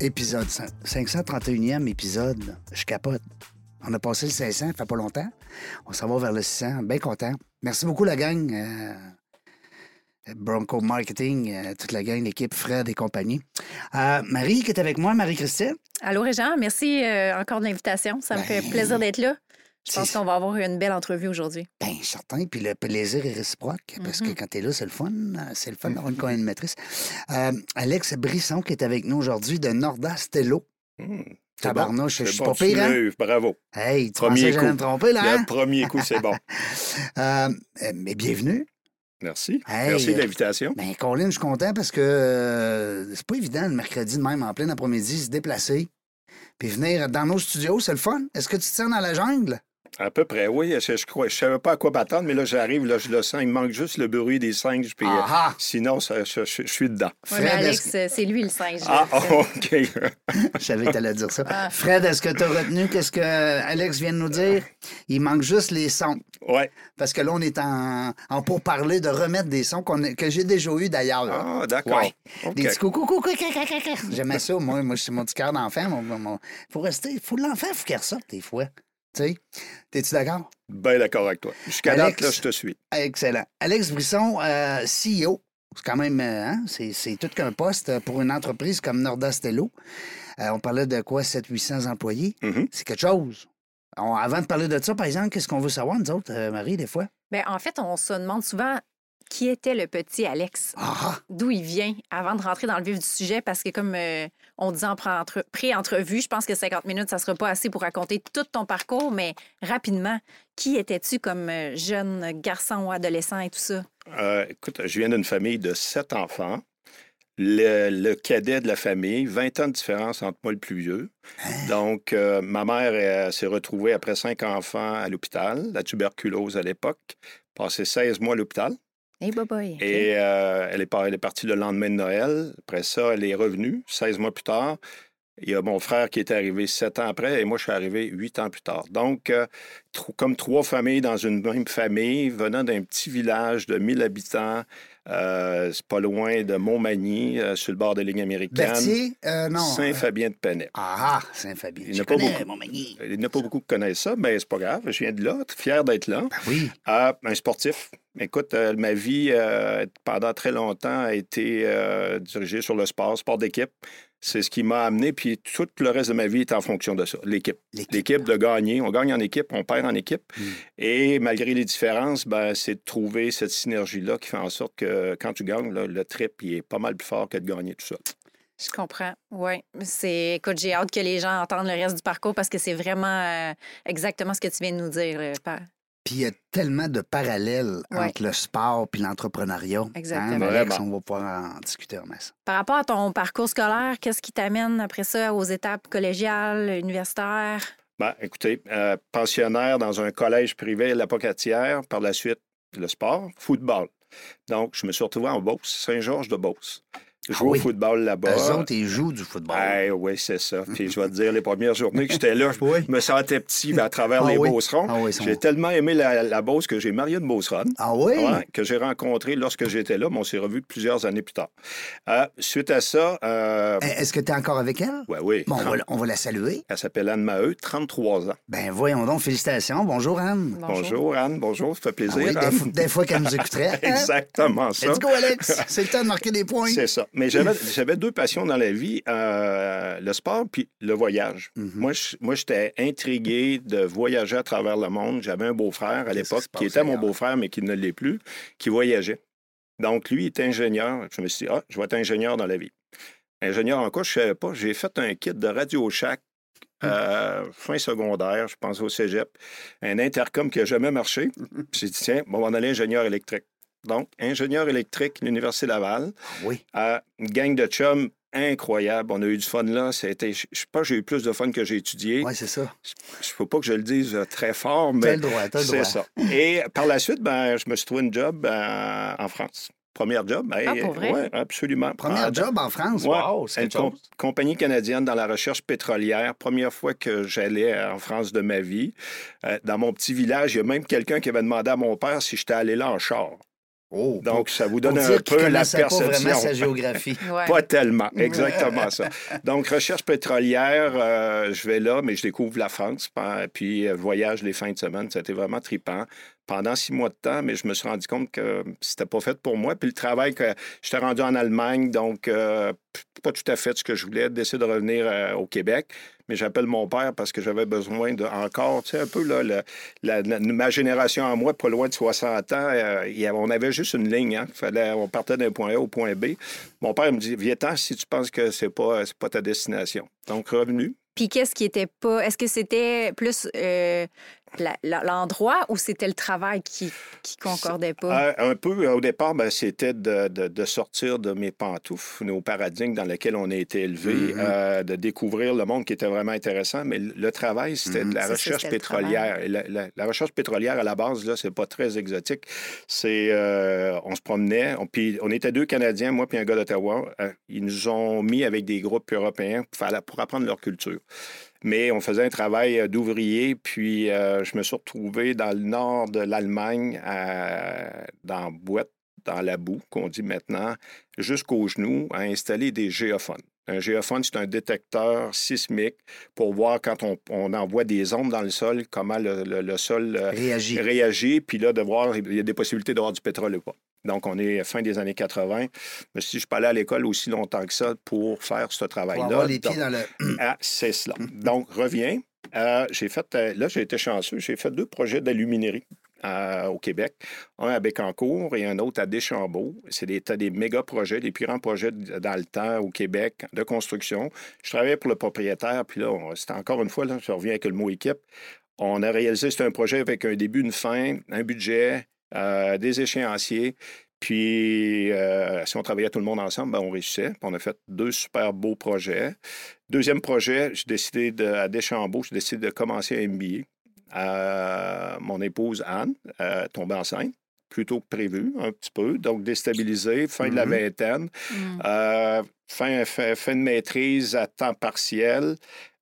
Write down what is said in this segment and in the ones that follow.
épisode. 531e épisode. Je capote. On a passé le 500, ça fait pas longtemps. On s'en va vers le 600. Bien content. Merci beaucoup, la gang. Euh, Bronco Marketing, euh, toute la gang, l'équipe Fred et compagnie. Euh, Marie qui est avec moi, Marie-Christine. Allô, Régent. Merci encore de l'invitation. Ça me fait plaisir d'être là. Je pense qu'on va avoir une belle entrevue aujourd'hui. Bien, certain. Puis le plaisir est réciproque, parce que quand tu es là, c'est le fun. C'est le fun d'avoir une co-animatrice. Alex Brisson qui est avec nous aujourd'hui de Norda Stello. Mmh. Tabarnouche, bon. je suis bon, pas pire, hein? Bravo. Hey, tu Premier pensais que j'allais coup. me tromper, là, hein? Le premier coup, c'est bon. Euh, euh, mais bienvenue. Merci. Hey, Merci euh, de l'invitation. Ben, Colin, je suis content parce que euh, c'est pas évident le mercredi de même en plein après-midi se déplacer puis venir dans nos studios, c'est le fun. Est-ce que tu te tiens dans la jungle? À peu près, oui. Je, je, crois, je savais pas à quoi m'attendre, mais là, j'arrive, là, je le sens. Il me manque juste le bruit des singes. Puis, euh, Ah ah! sinon, ça- je, je- je suis dedans. Oui, mais Fred, Alex, c'est lui le singe. Ah. OK. Je savais que t'allais dire ça. Ah. Fred, est-ce que tu as retenu qu'est-ce que Alex vient de nous dire? Il manque juste les sons. ouais. Parce que là, on est en, en pourparler de remettre des sons a- que j'ai déjà eu d'ailleurs. Ah, d'accord. Ouais. Des petits coucou, coucou. J'aimais ça, moi. Moi, c'est mon petit cœur d'enfant. Mon, mon- Faut rester. Faut l'enfant, faut qu'il ressorte des fois. Tu sais. T'es-tu d'accord? Bien d'accord avec toi. Jusqu'à Alex. date, là, je te suis. Excellent. Alex Brisson, euh, CEO. C'est quand même, euh, hein, c'est, c'est tout qu'un poste pour une entreprise comme Norda Stello. Euh, on parlait de quoi, 700-800 employés? Mhm. C'est quelque chose. On- avant de parler de ça, par exemple, qu'est-ce qu'on veut savoir, nous autres, euh, Marie, des fois? Ben, en fait, on se demande souvent qui était le petit Alex, Ah, d'où il vient, avant de rentrer dans le vif du sujet, parce que comme euh, on dit en pré-entre- pré-entrevue, je pense que 50 minutes, ça sera pas assez pour raconter tout ton parcours, mais rapidement, qui étais-tu comme euh, jeune garçon ou adolescent et tout ça? Euh, écoute, je viens d'une famille de sept enfants. Le, le cadet de la famille, 20 ans de différence entre moi et le plus vieux. Donc, euh, ma mère s'est retrouvée après cinq enfants à l'hôpital, la tuberculose à l'époque, passé 16 mois à l'hôpital. Hey, boy. Et euh, elle, est par- elle est partie le lendemain de Noël. Après ça, elle est revenue 16 mois plus tard. Il y a mon frère qui est arrivé sept ans après et moi, je suis arrivé huit ans plus tard. Donc, euh, comme trois familles dans une même famille, venant d'un petit village de 1000 habitants, euh, c'est pas loin de Montmagny, euh, sur le bord de la ligne américaine. Berthier? Euh, non. Saint-Fabien de Pennet. Ah, ah, Saint-Fabien. Il n'y Je en a pas connais, beaucoup. Montmagny. Il n'y en a pas beaucoup qui connaissent ça, mais c'est pas grave. Je viens de là, fier d'être là. Ben oui. Ah, un sportif. Écoute, euh, ma vie, euh, pendant très longtemps, a été euh, dirigée sur le sport, sport d'équipe. C'est ce qui m'a amené, puis tout le reste de ma vie est en fonction de ça, l'équipe. L'équipe. De gagner. On gagne en équipe, on perd en équipe. Mm. Et malgré les différences, ben, c'est de trouver cette synergie-là qui fait en sorte que quand tu gagnes, là, le trip il est pas mal plus fort que de gagner tout ça. Je comprends. Oui. C'est. Écoute, j'ai hâte que les gens entendent le reste du parcours parce que c'est vraiment euh, exactement ce que tu viens de nous dire. là, par- Puis il y a tellement de parallèles Ouais. entre le sport et l'entrepreneuriat. Exactement. Hein, Alex, on va pouvoir en discuter en masse. Par rapport à ton parcours scolaire, qu'est-ce qui t'amène après ça aux étapes collégiales, universitaires? Ben, écoutez, euh, pensionnaire dans un collège privé à la Pocatière, par la suite, le sport, football. Donc, je me suis retrouvé en Beauce, Saint-Georges de Beauce. Je joue Ah oui. au football là-bas. Eux autres, ils jouent du football. Eh oui, c'est ça. Puis je vais te dire, les premières journées que j'étais là, je Oui. me sentais petit ben, à travers Ah les oui. Beaucerons. Ah oui, J'ai tellement aimé la, la Beauce que j'ai marié de Beauceronne. Ah oui? Ouais, que j'ai rencontré lorsque j'étais là, mais on s'est revus plusieurs années plus tard. Euh, suite à ça, euh, Eh, Est-ce que tu es encore avec elle? ouais, oui, Bon, on va, on va la saluer. elle s'appelle Anne Maheu, 33 ans. Ben voyons donc, félicitations. Bonjour, Anne. Bonjour, Anne, bonjour, ça fait Ah plaisir. oui, des, Anne. fois- des fois qu'elle nous écouterait. hein? Exactement ça. Let's go, Alex. C'est le temps de marquer des points. C'est ça. Mais j'avais deux passions dans la vie, euh, le sport puis le voyage. Mhm. Moi, j'étais intrigué de voyager à travers le monde. J'avais un beau-frère à l'époque, qui était mon beau-frère, mais qui ne l'est plus, qui voyageait. Donc, lui, il était ingénieur. Je me suis dit, ah, je vais être ingénieur dans la vie. Ingénieur en quoi, je ne savais pas. J'ai fait un kit de Radio Shack Hmm. euh, fin secondaire, je pense au cégep, un intercom qui n'a jamais marché. J'ai dit, tiens, bon, on va aller ingénieur électrique. Donc, ingénieur électrique, l'Université Laval, Oui. à une gang de chums incroyable. On a eu du fun là. C'était, je sais pas, j'ai eu plus de fun que j'ai étudié. Oui, c'est ça. Je ne faut pas que je le dise euh, très fort, mais T'as le droit, t'as le c'est ça. Et par la suite, ben, je me suis trouvé une job euh, en France. Premier job. ben, Ah, pour vrai? ouais, absolument. Premier Ah, job en France? Ouais, Wow, c'est une com- compagnie canadienne dans la recherche pétrolière. Première fois que j'allais en France de ma vie. Euh, dans mon petit village, il y a même quelqu'un qui avait demandé à mon père si j'étais allé là en char. Oh, Donc, ça vous donne un peu la connaissait pas vraiment perception. sa géographie. Ouais. Pas tellement, exactement ça. Donc, recherche pétrolière, euh, je vais là, mais je découvre la France, puis euh, voyage les fins de semaine. C'était vraiment trippant. Pendant six mois de temps, mais je me suis rendu compte que c'était pas fait pour moi. Puis le travail que j'étais rendu en Allemagne, donc euh, pas tout à fait ce que je voulais, décider de revenir euh, au Québec. Mais j'appelle mon père parce que j'avais besoin de encore, tu sais, un peu là, la- ma génération à moi, pas loin de 60 ans, euh, on avait juste une ligne. Hein. Fallait, on partait d'un point A au point B. Mon père me dit Viens-t'en si tu penses que c'est pas, pas ta destination. Donc, revenu. Puis qu'est-ce qui était pas. Est-ce que c'était plus l'endroit ou c'était le travail qui, qui concordait pas? Euh, un peu, au départ, ben, c'était de, de- de sortir de mes pantoufles, nos paradigmes dans lesquels on a été élevés, Mhm. euh, de découvrir le monde qui était vraiment intéressant. Mais le, travail, c'était Mhm. de la ça, recherche pétrolière. Et La, la- la recherche pétrolière, à la base, là, c'est pas très exotique. C'est, euh, on se promenait, on, puis on était deux Canadiens, moi puis un gars d'Ottawa. Euh, ils nous ont mis avec des groupes européens pour, faire- pour apprendre leur culture. Mais on faisait un travail euh, d'ouvrier, puis euh, je me suis retrouvé dans le nord de l'Allemagne, à- dans Boîte, dans la boue, qu'on dit maintenant, jusqu'aux genoux, à installer des géophones. Un géophone, c'est un détecteur sismique pour voir quand on, on envoie des ondes dans le sol, comment le, le- le sol euh, Réagit. réagit, puis là, de voir, il y a des possibilités d'avoir du pétrole ou pas. Donc, on est fin des années 80. Mais si je suis pas allé à l'école aussi longtemps que ça pour faire ce travail-là. les Donc, pieds dans le. ah, c'est cela. Donc, reviens. Euh, j'ai fait, euh, là, j'ai été chanceux. J'ai fait deux projets d'aluminerie euh, au Québec. Un à Bécancour et un autre à Deschambault. C'est des, des méga projets, des plus grands projets dans le temps au Québec de construction. Je travaillais pour le propriétaire, puis là, on- c'était encore une fois, là, je reviens avec le mot équipe. On a réalisé, c'est un projet avec un début, une fin, un budget, euh, des échéanciers. Puis, euh, si on travaillait tout le monde ensemble, ben, on réussissait. On a fait deux super beaux projets. Deuxième projet, j'ai décidé de, à Deschambault, j'ai décidé de commencer un MBA. Euh, mon épouse Anne euh, tombée enceinte, plus tôt que prévu, un petit peu. Donc, déstabilisée, fin de la Mhm. vingtaine. Hmm. Euh, fin, fin, fin de maîtrise à temps partiel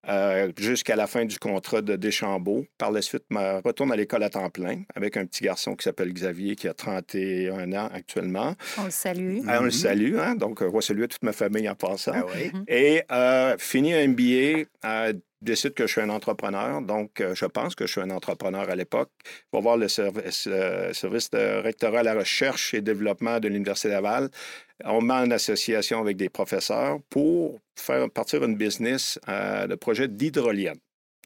euh, jusqu'à la fin du contrat de Deschambault. Par la suite, me retourne à l'école à temps plein avec un petit garçon qui s'appelle Xavier, qui a 31 ans actuellement. On le salue. Ah, on le Mhm. salue, hein? donc on va saluer toute ma famille en passant. Ah oui. Et euh, fini un MBA, euh, décide que je suis un entrepreneur. Donc, euh, je pense que je suis un entrepreneur à l'époque. Je vais voir le service, euh, service de rectorat à la recherche et développement de l'Université Laval. On met en association avec des professeurs pour faire partir une business euh, de projet d'hydrolienne.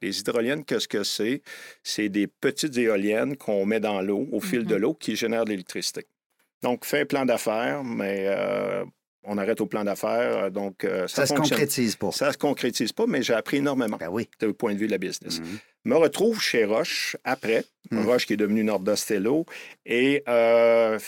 Les hydroliennes, qu'est-ce que c'est? C'est des petites éoliennes qu'on met dans l'eau, au fil de Mhm. l'eau, qui génèrent de l'électricité. Donc, fait un plan d'affaires, mais euh, on arrête au plan d'affaires. Donc, euh, ça, Ça se concrétise pas. Ça se concrétise pas, mais j'ai appris énormément Ben oui. du point de vue de la business. Mhm. Me retrouve chez Roche après, Mhm. Roche qui est devenu Nordostello, et euh,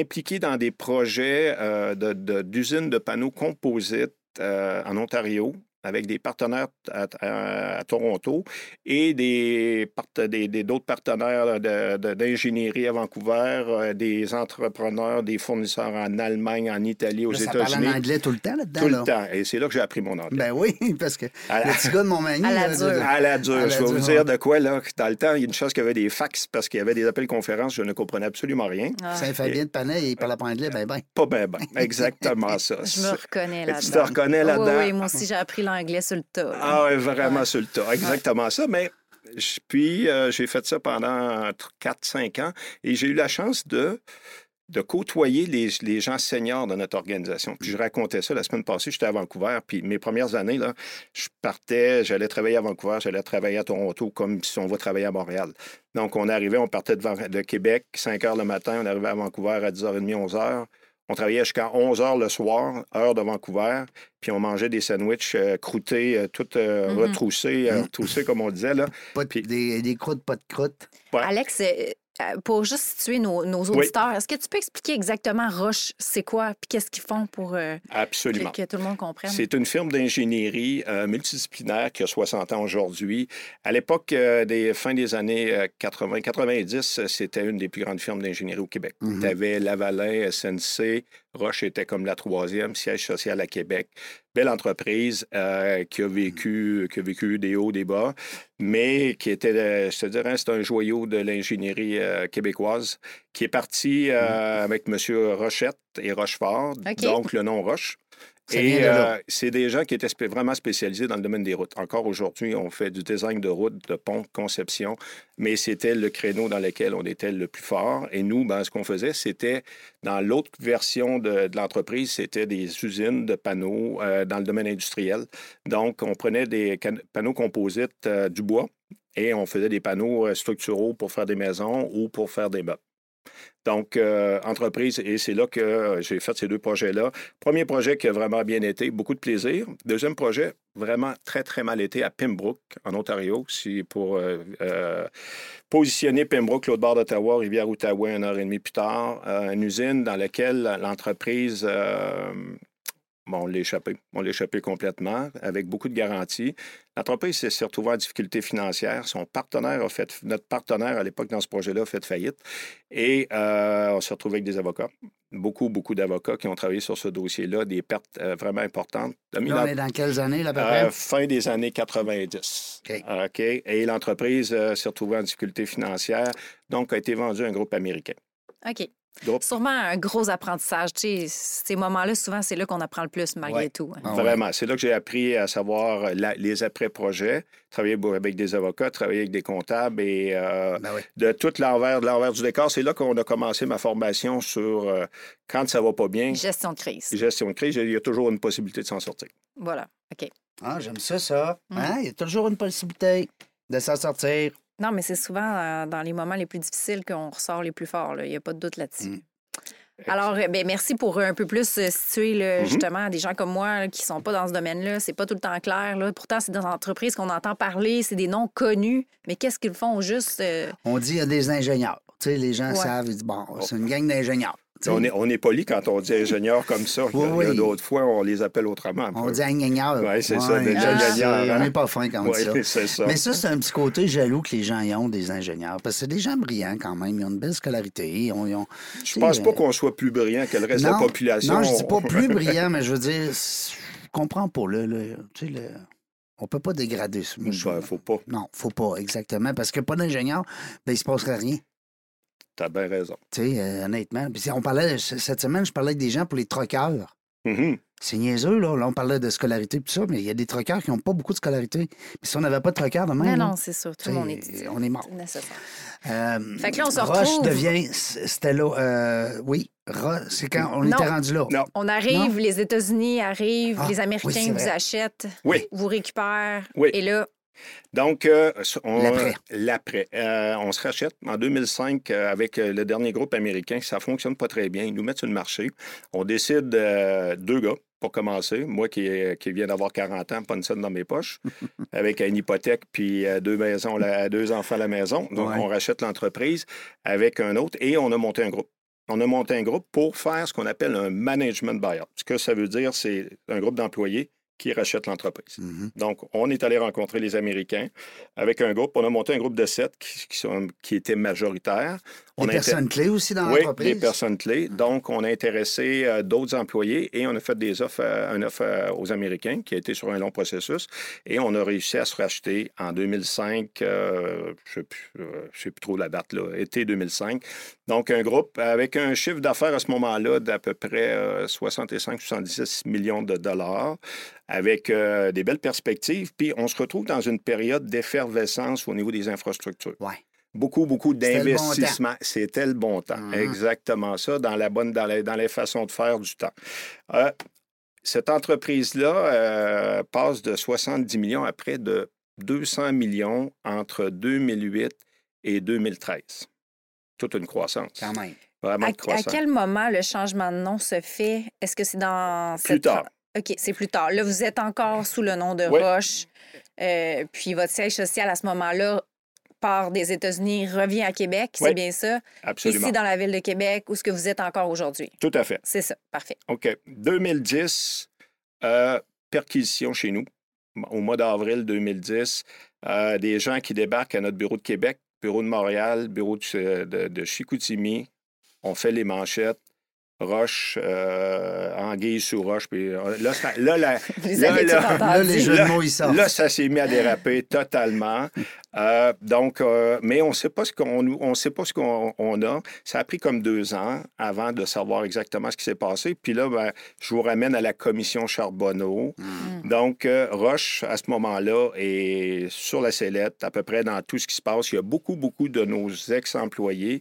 impliqué dans des projets euh, de- de- d'usines de, panneaux composites euh, en Ontario avec des partenaires à, à- à Toronto et des part- des- des- d'autres partenaires de- de- d'ingénierie à Vancouver, euh, des entrepreneurs, des fournisseurs en Allemagne, en Italie, aux Là, ça parle en États-Unis. anglais tout le temps là-dedans. Tout là. le temps. Et c'est là que j'ai appris mon anglais. Ben oui, parce que À- le petit gars de Montmagny. À la dure. à la dure. À la je vais vous dire de quoi, là. Dans le temps, il y a une chose qu'il y avait des fax parce qu'il y avait des appels conférences, je ne comprenais absolument rien. Ah, Saint-Fabien de Panay, il parle pas anglais, ben ben. Pas bien, bien. Exactement ça. je me reconnais Tu te là-dedans. reconnais Oui, là-dedans? oui, moi aussi, j'ai appris l'anglais sur le tas. là. Ah ouais, vraiment sur le tas. Exactement ça. Mais puis, euh, j'ai fait ça pendant 4-5 ans et j'ai eu la chance de de côtoyer les, les gens seniors de notre organisation. Puis je racontais ça la semaine passée, j'étais à Vancouver, puis mes premières années, là, je partais, j'allais travailler à Vancouver, j'allais travailler à Toronto comme si on va travailler à Montréal. Donc, on arrivait, on partait de Québec, 5 heures le matin, on arrivait à Vancouver à 10h30, 11h. On travaillait jusqu'à 11 h le soir, heure de Vancouver, puis on mangeait des sandwichs euh, croûtés, euh, tout euh, Mhm. retroussés, euh, retroussés, comme on disait. Là. Pas de- Puis- des, des croûtes, pas de croûtes. Ouais. Alex, euh, pour juste situer nos, nos auditeurs, est-ce que tu peux expliquer exactement Roche, c'est quoi, puis qu'est-ce qu'ils font pour euh, que, Absolument. que tout le monde comprenne? C'est une firme d'ingénierie euh, multidisciplinaire qui a 60 ans aujourd'hui. À l'époque euh, des fins des années euh, 80-90, c'était une des plus grandes firmes d'ingénierie au Québec. Mhm. Tu avais Lavalin, SNC, Roche était comme la troisième, siège social à Québec. Belle entreprise euh, qui, a vécu, qui a vécu des hauts, des bas, mais qui était, euh, je te dirais, c'est un joyau de l'ingénierie euh, québécoise qui est parti euh, avec M. Rochette et Rochefort, donc le nom Roche. Et euh, c'est des gens qui étaient spé- vraiment spécialisés dans le domaine des routes. Encore aujourd'hui, on fait du design de routes, de ponts, conception, mais c'était le créneau dans lequel on était le plus fort. Et nous, ben, ce qu'on faisait, c'était, dans l'autre version de, de l'entreprise, c'était des usines de panneaux euh, dans le domaine industriel. Donc, on prenait des panneaux composites euh, du bois et on faisait des panneaux structuraux pour faire des maisons ou pour faire des meubles. Donc, euh, entreprise, et c'est là que euh, j'ai fait ces deux projets-là. Premier projet qui a vraiment bien été, beaucoup de plaisir. Deuxième projet, vraiment très, très mal été à Pembroke, en Ontario. C'est pour euh, positionner Pembroke, l'autre bord d'Ottawa, Rivière-Outaouais, une heure et demie plus tard. Une usine dans laquelle l'entreprise... Bon, on l'a échappé. On l'a échappé complètement, avec beaucoup de garanties. L'entreprise s'est retrouvée en difficulté financière. Son partenaire a fait, notre partenaire à l'époque dans ce projet-là a fait faillite. Et euh, on s'est retrouvé avec des avocats. Beaucoup, beaucoup d'avocats qui ont travaillé sur ce dossier-là, des pertes euh, vraiment importantes. Là, dans- on est dans quelles années, là, à peu euh, fin des années 90. OK. OK? Et l'entreprise euh, s'est retrouvée en difficulté financière, donc a été vendue à un groupe américain. OK. Groupe Sûrement un gros apprentissage. Tu sais, ces moments-là, souvent, c'est là qu'on apprend le plus, malgré Ouais. tout. hein. Ah ouais. Vraiment. C'est là que j'ai appris à savoir la- les après-projets, travailler avec des avocats, travailler avec des comptables et euh, Ben de tout l'envers, de l'envers du décor. C'est là qu'on a commencé ma formation sur euh, quand ça va pas bien, Gestion de crise. gestion de crise, il y a toujours une possibilité de s'en sortir. Voilà. OK. Ah, j'aime ça, ça. Mm. Hein? Il y a toujours une possibilité de s'en sortir. Non, mais c'est souvent euh, dans les moments les plus difficiles qu'on ressort les plus forts. là. Il n'y a pas de doute là-dessus. Mm. Alors, euh, ben, merci pour un peu plus euh, situer là, Mhm. justement des gens comme moi là, qui sont pas dans ce domaine-là. C'est pas tout le temps clair. Là. Pourtant, c'est dans entreprises qu'on entend parler, c'est des noms connus. Mais qu'est-ce qu'ils font juste? euh, On dit il y a des ingénieurs. Tu sais, les gens Ouais. savent, ils disent, bon, c'est une gang d'ingénieurs. On est, on est poli quand on dit ingénieur comme ça. Oui, Il y a oui. d'autres fois, on les appelle autrement. On dit ingénieurs. Ouais, c'est ça, des ingénieurs, hein. On n'est pas fin quand on dit ça. Oui. Mais ça, c'est un petit côté jaloux que les gens y ont des ingénieurs. Parce que c'est des gens brillants quand même. Ils ont une belle scolarité. Ils ont, ils ont- Je pense pas sais, qu'on soit plus brillant que le reste non, de la population. Non, je dis pas plus brillant, mais je veux dire, je comprends pas. Là, là, tu sais, le- on peut pas dégrader. Moi, je- Ouais, faut pas. Non, faut pas, exactement. Parce que pas d'ingénieur, ben, il se passerait rien. T'as bien raison. Tu sais, euh, honnêtement. Puis, on parlait, cette semaine, je parlais avec des gens pour les troqueurs. Mhm. C'est niaiseux, là. Là, on parlait de scolarité et tout ça, mais il y a des troqueurs qui n'ont pas beaucoup de scolarité. Puis si on n'avait pas de troqueurs de même, Mais là, non, c'est sûr. Tout le monde est on est mort. Nécessaire. Euh, Fait que là, on se Roche retrouve. devient Stella. euh, oui, c'est quand on Non. était rendu là. Non. On arrive, les États-Unis arrivent, Ah, les Américains vous achètent, Oui. vous récupèrent. Oui. Et là, Donc, euh, on- L'après. l'après. Euh, on se rachète en 2005 euh, avec euh, le dernier groupe américain. Ça fonctionne pas très bien. Ils nous mettent sur le marché. On décide euh, deux gars pour commencer. Moi qui, qui viens d'avoir 40 ans, pas une scène dans mes poches, avec une hypothèque puis euh, deux maisons, deux enfants à la maison. Donc, Ouais. on rachète l'entreprise avec un autre et on a monté un groupe. On a monté un groupe pour faire ce qu'on appelle un management buyout. Ce que ça veut dire, c'est un groupe d'employés qui rachète l'entreprise. Mhm. Donc, on est allé rencontrer les Américains avec un groupe. On a monté un groupe de sept qui, qui, sont, qui était majoritaire. On Des inter- personnes clés aussi dans oui, l'entreprise? des personnes clés. Donc, on a intéressé euh, d'autres employés et on a fait des offres, euh, une offre euh, aux Américains qui a été sur un long processus. Et on a réussi à se racheter en 2005, euh, je ne sais, plus, je sais plus trop la date, là, été 2005. Donc, un groupe avec un chiffre d'affaires à ce moment-là d'à peu près 65-70 millions de dollars, avec euh, des belles perspectives. Puis, on se retrouve dans une période d'effervescence au niveau des infrastructures Ouais. beaucoup, beaucoup C'était le bon d'investissements. C'était le bon temps. Mhm. Exactement ça, dans la bonne, dans les, dans les façons de faire du temps. Euh, cette entreprise-là euh, passe de 70 millions à près de 200 millions entre 2008 et 2013. Toute une croissance. Quand même. Vraiment à, à quel moment le changement de nom se fait? Est-ce que c'est dans... Plus cette- tard. OK, c'est plus tard. Là, vous êtes encore sous le nom de. Roche. Euh, puis votre siège social à ce moment-là part des États-Unis, revient à Québec, c'est bien ça? Absolument. Ici, dans la ville de Québec, où est-ce que vous êtes encore aujourd'hui? Tout à fait. C'est ça, parfait. OK. 2010, euh, perquisition chez nous. Au mois d'avril 2010, euh, des gens qui débarquent à notre bureau de Québec, bureau de Montréal, bureau de, de- de Chicoutimi. On fait les manchettes. Roche, euh, anguille sous roche. Puis, euh, là, ça- là, la- Là, là. Là, les jeux de mots, ils sortent. Là, ça s'est mis à déraper totalement. Euh, donc, euh, mais on ne sait pas ce qu'on on sait pas ce qu'on on a. Ça a pris comme deux ans avant de savoir exactement ce qui s'est passé. Puis là, ben, je vous ramène à la commission Charbonneau. Mm. Donc, euh, Roche, à ce moment-là, est sur la sellette, à peu près dans tout ce qui se passe. Il y a beaucoup, beaucoup de nos ex-employés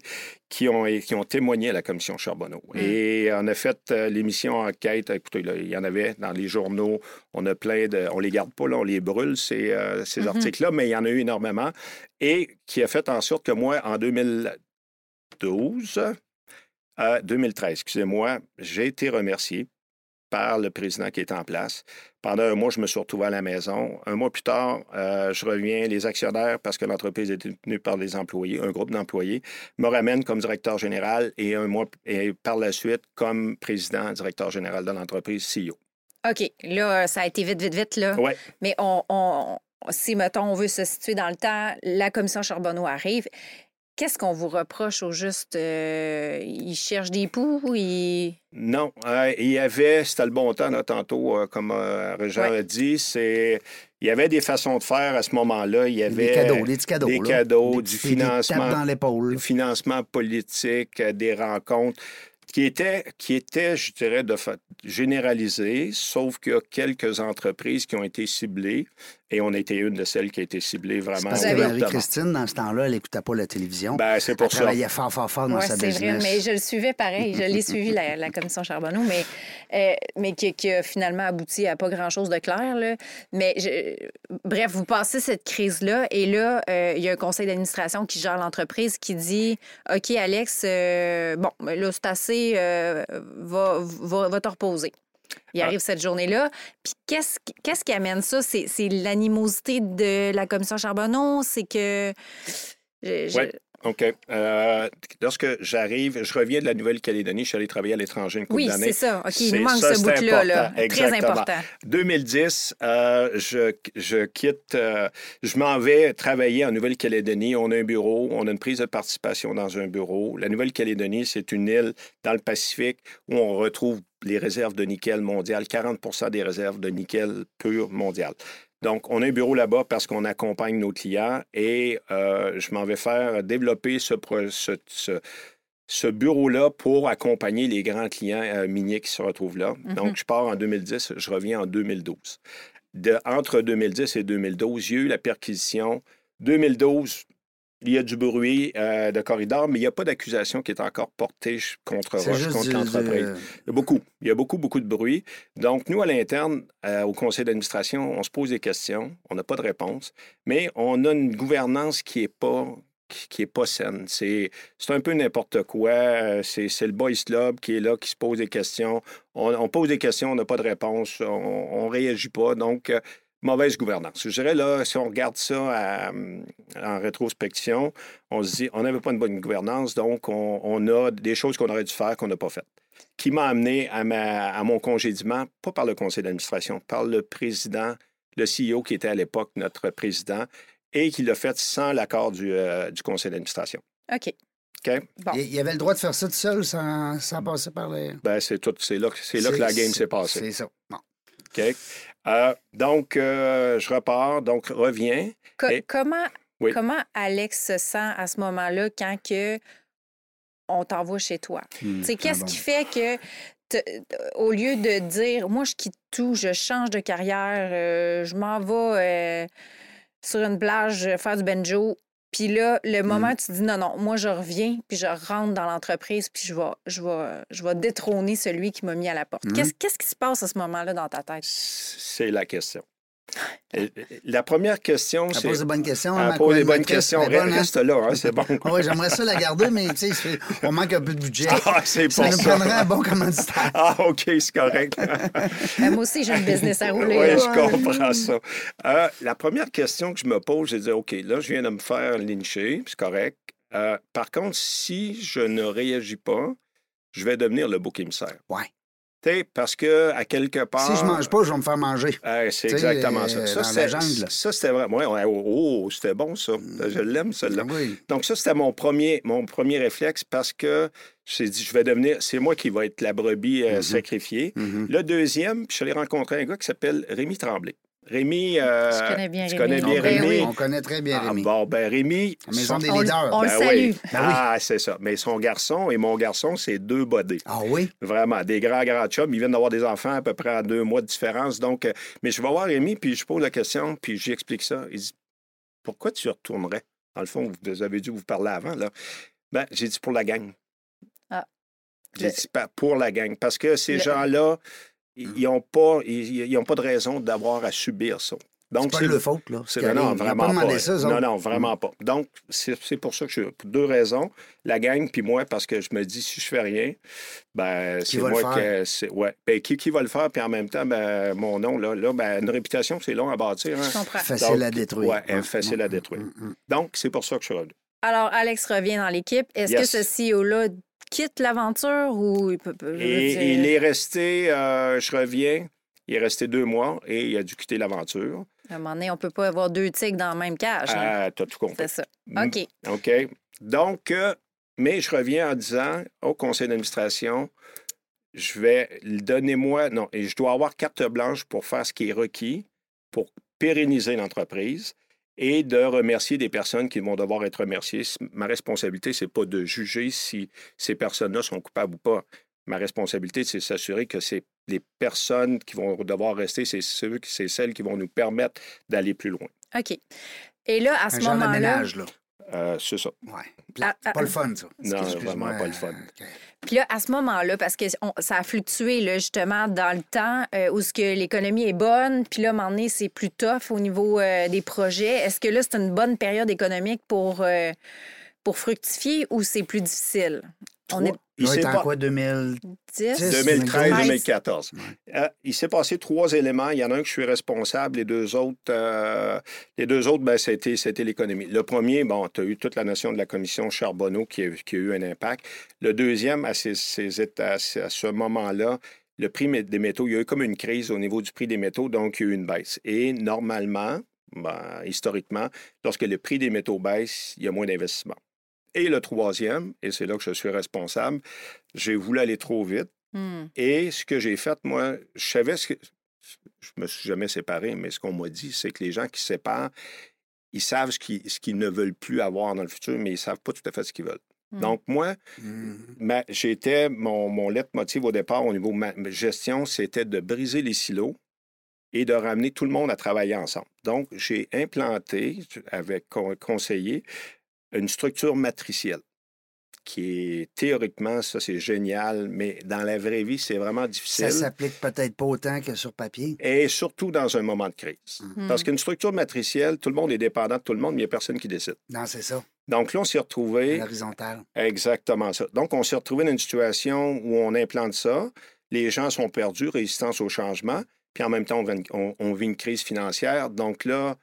qui ont, qui ont témoigné à la commission Charbonneau. Mm. Et on a fait euh, l'émission Enquête. Écoutez, là, il y en avait dans les journaux. On a plein de... On les garde pas, là, on les brûle, ces, euh, ces Mhm. articles-là, mais il y en a eu énormément. Et qui a fait en sorte que moi, en 2012, euh, 2013, excusez-moi, j'ai été remercié par le président qui est en place. Pendant un mois, je me suis retrouvé à la maison. Un mois plus tard, euh, je reviens, les actionnaires, parce que l'entreprise est tenue par les employés, un groupe d'employés, me ramènent comme directeur général et un mois et par la suite comme président, directeur général de l'entreprise CEO. OK, là, ça a été vite, vite, vite, là. Ouais. Mais on, on- si, mettons, on veut se situer dans le temps, la commission Charbonneau arrive. Qu'est-ce qu'on vous reproche au juste? Euh, ils cherchent des poux? Ils... Non, euh, il y avait, c'était le bon temps, là, tantôt, euh, comme euh, Régent Ouais. a dit, c'est, il y avait des façons de faire à ce moment-là. Il y avait Des cadeaux, des petits cadeaux. des là. cadeaux, Des du des financement. tapes dans l'épaule. le financement politique, des rencontres qui étaient, qui étaient je dirais, de fa- généralisées, sauf qu'il y a quelques entreprises qui ont été ciblées et on était une de celles qui a été ciblée vraiment parce Vous que. Marie-Christine, dans ce temps-là, elle n'écoutait pas la télévision. Ben, c'est elle pour ça. travaillait fort, fort, fort dans Oui, sa c'est vrai, business. mais je le suivais pareil. Je l'ai suivi, la, la commission Charbonneau, mais, euh, mais qui, qui a finalement abouti à pas grand-chose de clair. Là. Mais je- bref, vous passez cette crise-là et là, euh, il y a un conseil d'administration qui gère l'entreprise qui dit OK, Alex, euh, bon, ben là, c'est assez, euh, va, va, va te reposer. Il Ah. arrive cette journée-là. Puis qu'est-ce qui, qu'est-ce qui amène ça? C'est, l'animosité de la commission Charbonneau? C'est que. je- je- Ouais. OK. Euh, lorsque j'arrive, je reviens de la Nouvelle-Calédonie, je suis allé travailler à l'étranger une couple Oui, d'années. c'est ça. OK, il nous manque ça, ce bout-là. Là. important. Très important. 2010, euh, je, je quitte, euh, je m'en vais travailler en Nouvelle-Calédonie. On a un bureau, on a une prise de participation dans un bureau. La Nouvelle-Calédonie, c'est une île dans le Pacifique où on retrouve les réserves de nickel mondiales, 40 des réserves de nickel pur mondial. Donc, on a un bureau là-bas parce qu'on accompagne nos clients et euh, je m'en vais faire développer ce, pro- ce, ce- ce bureau-là pour accompagner les grands clients euh, miniers qui se retrouvent là. Mhm. Donc, je pars en 2010, je reviens en 2012. De, entre 2010 et 2012, il y a eu la perquisition. 2012, il y a du bruit euh, de corridor, mais il n'y a pas d'accusation qui est encore portée contre Roche, contre l'entreprise. Il y a beaucoup. Il y a beaucoup, beaucoup de bruit. Donc, nous, à l'interne, euh, au conseil d'administration, on se pose des questions. On n'a pas de réponse. Mais on a une gouvernance qui n'est pas qui qui est pas saine. C'est c'est un peu n'importe quoi. Euh, C'est c'est le boys club qui est là, qui se pose des questions. On, on pose des questions, on n'a pas de réponse, on ne réagit pas. Donc, mauvaise gouvernance. Je dirais, là, si on regarde ça à- en rétrospection, on se dit, on n'avait pas une bonne gouvernance, donc on, on a des choses qu'on aurait dû faire qu'on n'a pas faites qui m'a amené à, ma- à mon congédiement, pas par le conseil d'administration, par le président, le CEO qui était à l'époque notre président, et qui l'a fait sans l'accord du, euh, du conseil d'administration. OK. OK? Bon. Il il avait le droit de faire ça tout seul sans, sans passer par les. Ben, c'est tout, c'est là, que- c'est là que la game s'est passée. C'est ça. Bon. OK? Euh, donc, euh, je repars, donc reviens. Co- Et- comment, Oui. comment Alex se sent à ce moment-là quand que on t'envoie chez toi? Hmm, qu'est-ce bon. qui fait que, au lieu de dire, moi, je quitte tout, je change de carrière, euh, je m'en vais euh, sur une plage faire du banjo, puis là, le moment où tu dis, non, non, moi, je reviens, puis je rentre dans l'entreprise, puis je vais, je, vais, je vais détrôner celui qui m'a mis à la porte. Mhm. Qu'est-ce, qu'est-ce qui se passe à ce moment-là dans ta tête? C'est la question. Euh, La première question, Elle c'est. pose des bonnes questions. Elle hein, pose des bonnes questions. hein? Reste là, hein, c'est bon. Oui, j'aimerais ça la garder, mais tu sais, c'est- on manque un peu de budget. Ah, c'est ça nous ça. prendrait un bon commanditaire. Ah, OK, c'est correct. Ben, moi aussi, j'ai un business à Oui, rouler. je comprends ça. Euh, la première question que je me pose, j'ai dit, OK, là, je viens de me faire lyncher, c'est correct. Euh, par contre, si je ne réagis pas, je vais devenir le bouc émissaire. Ouais. Parce que, à quelque part... Si je mange pas, je vais me faire manger. Euh, c'est exactement ça. euh, Ça, dans c'était- la jungle. ça, c'était vrai. Ouais, ouais, oh, oh, c'était bon, ça. Je l'aime, celle-là. Oui. Donc, ça, c'était mon premier, mon premier réflexe parce que j'ai dit, je vais devenir, c'est moi qui vais être la brebis euh, Mhm. sacrifiée. Mhm. Le deuxième, je suis allé rencontrer un gars qui s'appelle Rémi Tremblay. Rémi. euh, Je connais bien tu Rémi. connais bien Ben Rémi. On connaît très bien Ah, Rémi. bon, ben Rémi. La maison son- des On, le- leaders. on le Ben salue. oui. Ben oui. Ah, c'est ça. Mais son garçon et mon garçon, c'est deux bodés. Ah oui? Vraiment, des grands, grands chums. Ils viennent d'avoir des enfants à peu près à deux mois de différence. Donc, euh, mais je vais voir Rémi, puis je pose la question, puis j'explique ça. Il dit Pourquoi tu retournerais Dans le fond, vous avez dû vous parler avant, là. Ben, j'ai dit pour la gang. Ah. J'ai Le- dit pas pour la gang. Parce que ces Le- gens-là, ils n'ont pas, ils, ils ont pas de raison d'avoir à subir ça. C'est Donc, pas le faute, là. c'est ce qui non, non, vraiment pas ça, non. Mm. non, vraiment pas. Donc, c'est c'est pour ça que je pour deux raisons. La gang, puis moi, parce que je me dis, si je fais rien, ben, Qui c'est moi c'est- Ouais. Ben, qui, qui va le faire, puis en même temps, ben, mon nom, là, là ben, une réputation, c'est long à bâtir. hein. Je comprends. Facile Donc, à détruire. ouais, Mm, facile mm, à mm, détruire. mm, mm. Donc, c'est pour ça que je suis revenu. Alors, Alex revient dans l'équipe. Est-ce Yes. que ce CEO-là quitte l'aventure ou il peut. peut- je veux Et dire- il est resté, euh, je reviens, il est resté deux mois et il a dû quitter l'aventure. À un moment donné, on peut pas avoir deux tigres dans la même cage. là. Ah, t'as tout compris. C'est ça. Mm. OK. OK. Donc, euh, mais je reviens en disant au conseil d'administration, je vais, donnez-moi, non, et je dois avoir carte blanche pour faire ce qui est requis pour pérenniser l'entreprise et de remercier des personnes qui vont devoir être remerciées. Ma responsabilité, c'est pas de juger si ces personnes-là sont coupables ou pas. Ma responsabilité, c'est de s'assurer que c'est les personnes qui vont devoir rester, c'est ceux, c'est celles qui vont nous permettre d'aller plus loin. OK. Et là, à ce moment-là. ménage, là. Euh, c'est ça. Ouais. Plate. Ah, ah, pas le fun, ça. Non, vraiment pas le fun. OK. Puis là, à ce moment-là, parce que on- ça a fluctué là, justement dans le temps, euh, où ce que l'économie est bonne, puis là, à un moment donné, c'est plus tough au niveau euh, des projets. Est-ce que là, c'est une bonne période économique pour, euh, pour fructifier ou c'est plus difficile? On est Il s'est en pas- quoi, 2000? 10? 2013-2014. Euh, il s'est passé trois éléments. Il y en a un que je suis responsable. Les deux autres, euh, les deux autres ben, c'était, c'était l'économie. Le premier, bon, tu as eu toute la notion de la commission Charbonneau qui a, qui a eu un impact. Le deuxième, à, ces, ces états- à ce moment-là, le prix des métaux, il y a eu comme une crise au niveau du prix des métaux, donc il y a eu une baisse. Et normalement, ben, historiquement, lorsque le prix des métaux baisse, il y a moins d'investissement. Et le troisième, et c'est là que je suis responsable, j'ai voulu aller trop vite. Hmm. Et ce que j'ai fait, moi, je savais ce que. Je me suis jamais séparé, mais ce qu'on m'a dit, c'est que les gens qui se séparent, ils savent ce qu'ils, ce qu'ils ne veulent plus avoir dans le futur, mais ils ne savent pas tout à fait ce qu'ils veulent. Mm. Donc, moi, Mm. ma- j'étais. Mon, mon leitmotiv au départ, au niveau ma- gestion, c'était de briser les silos et de ramener tout le monde à travailler ensemble. Donc, j'ai implanté, avec con- conseiller, une structure matricielle qui est théoriquement, ça c'est génial, mais dans la vraie vie, c'est vraiment Ça difficile. s'applique peut-être pas autant que sur papier. Et surtout dans un moment de crise. Hmm. Parce qu'une structure matricielle, tout le monde est dépendant de tout le monde, mais il n'y a personne qui décide. Non, c'est ça. Donc là, on s'est retrouvé L'horizontale. exactement ça. Donc, on s'est retrouvé dans une situation où on implante ça, les gens sont perdus, résistance au changement, puis en même temps, on vit une crise financière. Donc là,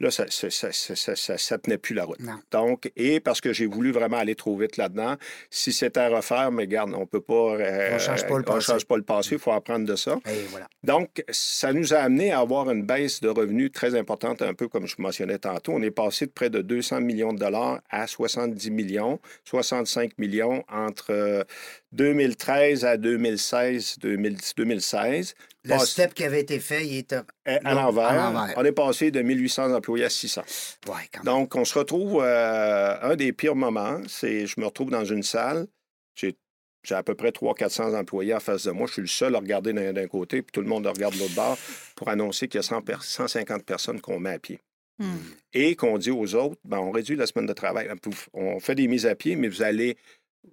là ça ne ça, ça, ça, ça- tenait plus la route. Non. Donc, et parce que j'ai voulu vraiment aller trop vite là-dedans, si c'était à refaire, mais regarde, on peut pas... euh, On change pas le On passé. change pas le passé, il faut apprendre de ça. Et voilà. Donc, ça nous a amené à avoir une baisse de revenus très importante, un peu comme je mentionnais tantôt. On est passé de près de 200 millions de dollars à 70 millions, 65 millions entre euh, 2013 à 2016, 2010, 2016. Le Passe- step qui avait été fait, il est à euh, à l'envers. On est passé de 1800 employés à 600. Ouais, quand même. Donc, on se retrouve, euh, un des pires moments, c'est je me retrouve dans une salle, j'ai j'ai à peu près 300-400 employés en face de moi. Je suis le seul à regarder d'un côté, puis tout le monde regarde de l'autre bord pour annoncer qu'il y a 100 per- 150 personnes qu'on met à pied. Hmm. Et qu'on dit aux autres, ben, on réduit la semaine de travail. On fait des mises à pied, mais vous allez,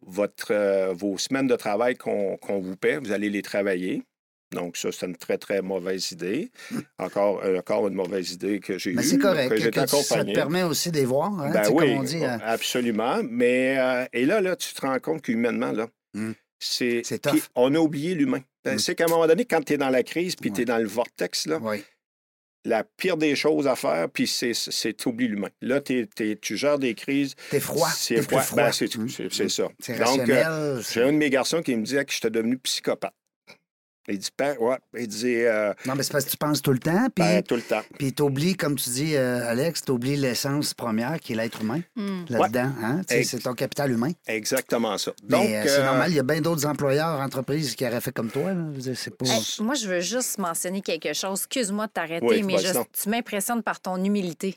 votre, euh, vos semaines de travail qu'on vous paie, vous allez les travailler. Donc, ça, c'est une très, très mauvaise idée. Encore, euh, encore une mauvaise idée que j'ai eue. Mais c'est correct. que j'ai que tu- ça te permet aussi de les voir, hein, Ben oui, comme on dit. hein. absolument. Mais euh, et là, là, tu te rends compte qu'humainement, là, Mm. c'est. On a oublié l'humain. Ben, Mm. C'est qu'à un moment donné, quand tu es dans la crise puis tu es dans le vortex, là, Oui. La pire des choses à faire, puis c'est t'oublies l'humain. Là, t'es- t'es- tu gères des crises. T'es froid. C'est froid. froid. Ben, c'est Mm. c'est- ça. C'est Donc, euh, j'ai un de mes garçons qui me disait que j'étais devenu psychopathe. Il dit, ouais. Il dit, euh, Non, mais c'est parce que tu penses tout le temps, puis ben, tout le temps. puis t'oublies, comme tu dis, euh, Alex, t'oublies l'essence première qui est l'être humain Hmm. là-dedans. Hein? Ex- C'est ton capital humain. Exactement ça. Donc, mais euh, c'est euh, normal, il y a bien d'autres employeurs, entreprises qui auraient fait comme toi. là. Je veux dire, C'est pas... Hey, moi, je veux juste mentionner quelque chose. Excuse-moi de t'arrêter, Oui, mais je- tu m'impressionnes par ton humilité.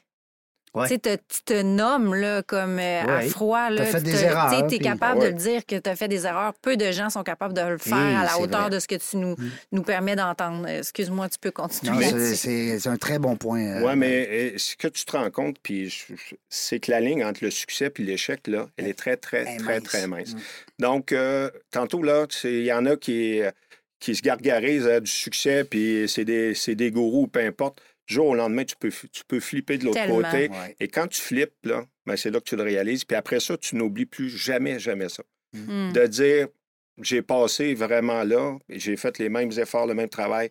Ouais. Tu te- tu te nommes là, comme euh, à Ouais. froid. Là, T'as fait tu des erreurs, Tu puis- es capable Ouais. de le dire que tu as fait des erreurs. Peu de gens sont capables de le faire Oui, à la hauteur vrai. de ce que tu nous, nous permets d'entendre. Excuse-moi, tu peux continuer. Non, c'est- un très bon point. euh, Oui, mais euh, ce que tu te rends compte, puis c'est que la ligne entre le succès et l'échec, là, elle est très, très, très, mince. très mince. Mm. Donc, euh, tantôt, là, tu il y en a qui, euh, qui se gargarisent euh, du succès, puis c'est des, c'est des gourous, peu importe. Du jour au lendemain, tu peux, tu peux flipper de l'autre côté. Ouais. Et quand tu flippes, là, ben, c'est là que tu le réalises. Puis après ça, tu n'oublies plus jamais, jamais ça. Hmm. De dire, j'ai passé vraiment là, j'ai fait les mêmes efforts, le même travail.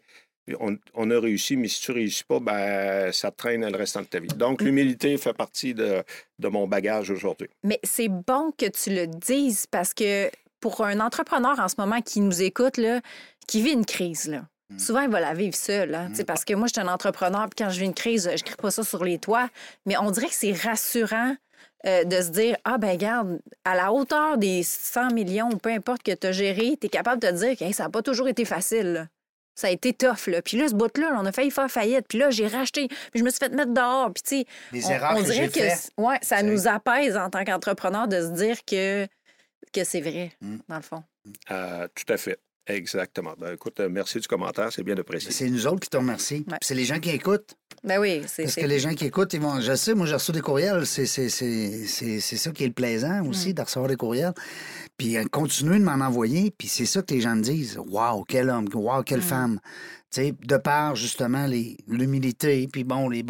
On, on a réussi, mais si tu ne réussis pas, ben, ça te traîne le restant de ta vie. Donc, Mm. l'humilité fait partie de, de mon bagage aujourd'hui. Mais c'est bon que tu le dises parce que pour un entrepreneur en ce moment qui nous écoute, là, qui vit une crise, là, Mm. souvent il va la vivre seul. hein, sais, Parce que moi, je suis un entrepreneur, puis quand je vis une crise, je ne crie pas ça sur les toits. Mais on dirait que c'est rassurant euh, de se dire Ah, ben regarde, à la hauteur des 100 millions, ou peu importe que tu as géré, tu es capable de te dire que Hey, ça n'a pas toujours été facile. là. Ça a été tough. Là. Puis là, ce bout-là, là, on a failli faire faillite. Puis là, j'ai racheté. Puis je me suis fait mettre dehors. Puis tu sais, Les on, erreurs on que dirait que ouais, ça nous apaise en tant qu'entrepreneur de se dire que, que c'est vrai, Mm. dans le fond. Euh, tout à fait. Exactement. Ben, écoute, euh, merci du commentaire, c'est bien de préciser. C'est nous autres qui te remercions. Ouais. C'est les gens qui écoutent. Ben oui, c'est. Parce que les gens qui écoutent, ils vont. Je sais, moi, j'ai reçu des courriels. C'est c'est- c'est- c'est- c'est ça qui est le plaisant aussi, Mm. de recevoir des courriels. Puis euh, continuez de m'en envoyer. Puis c'est ça que les gens me disent. Waouh, quel homme, waouh, quelle Mm. femme. Tu sais, de par justement les- l'humilité, puis bon, les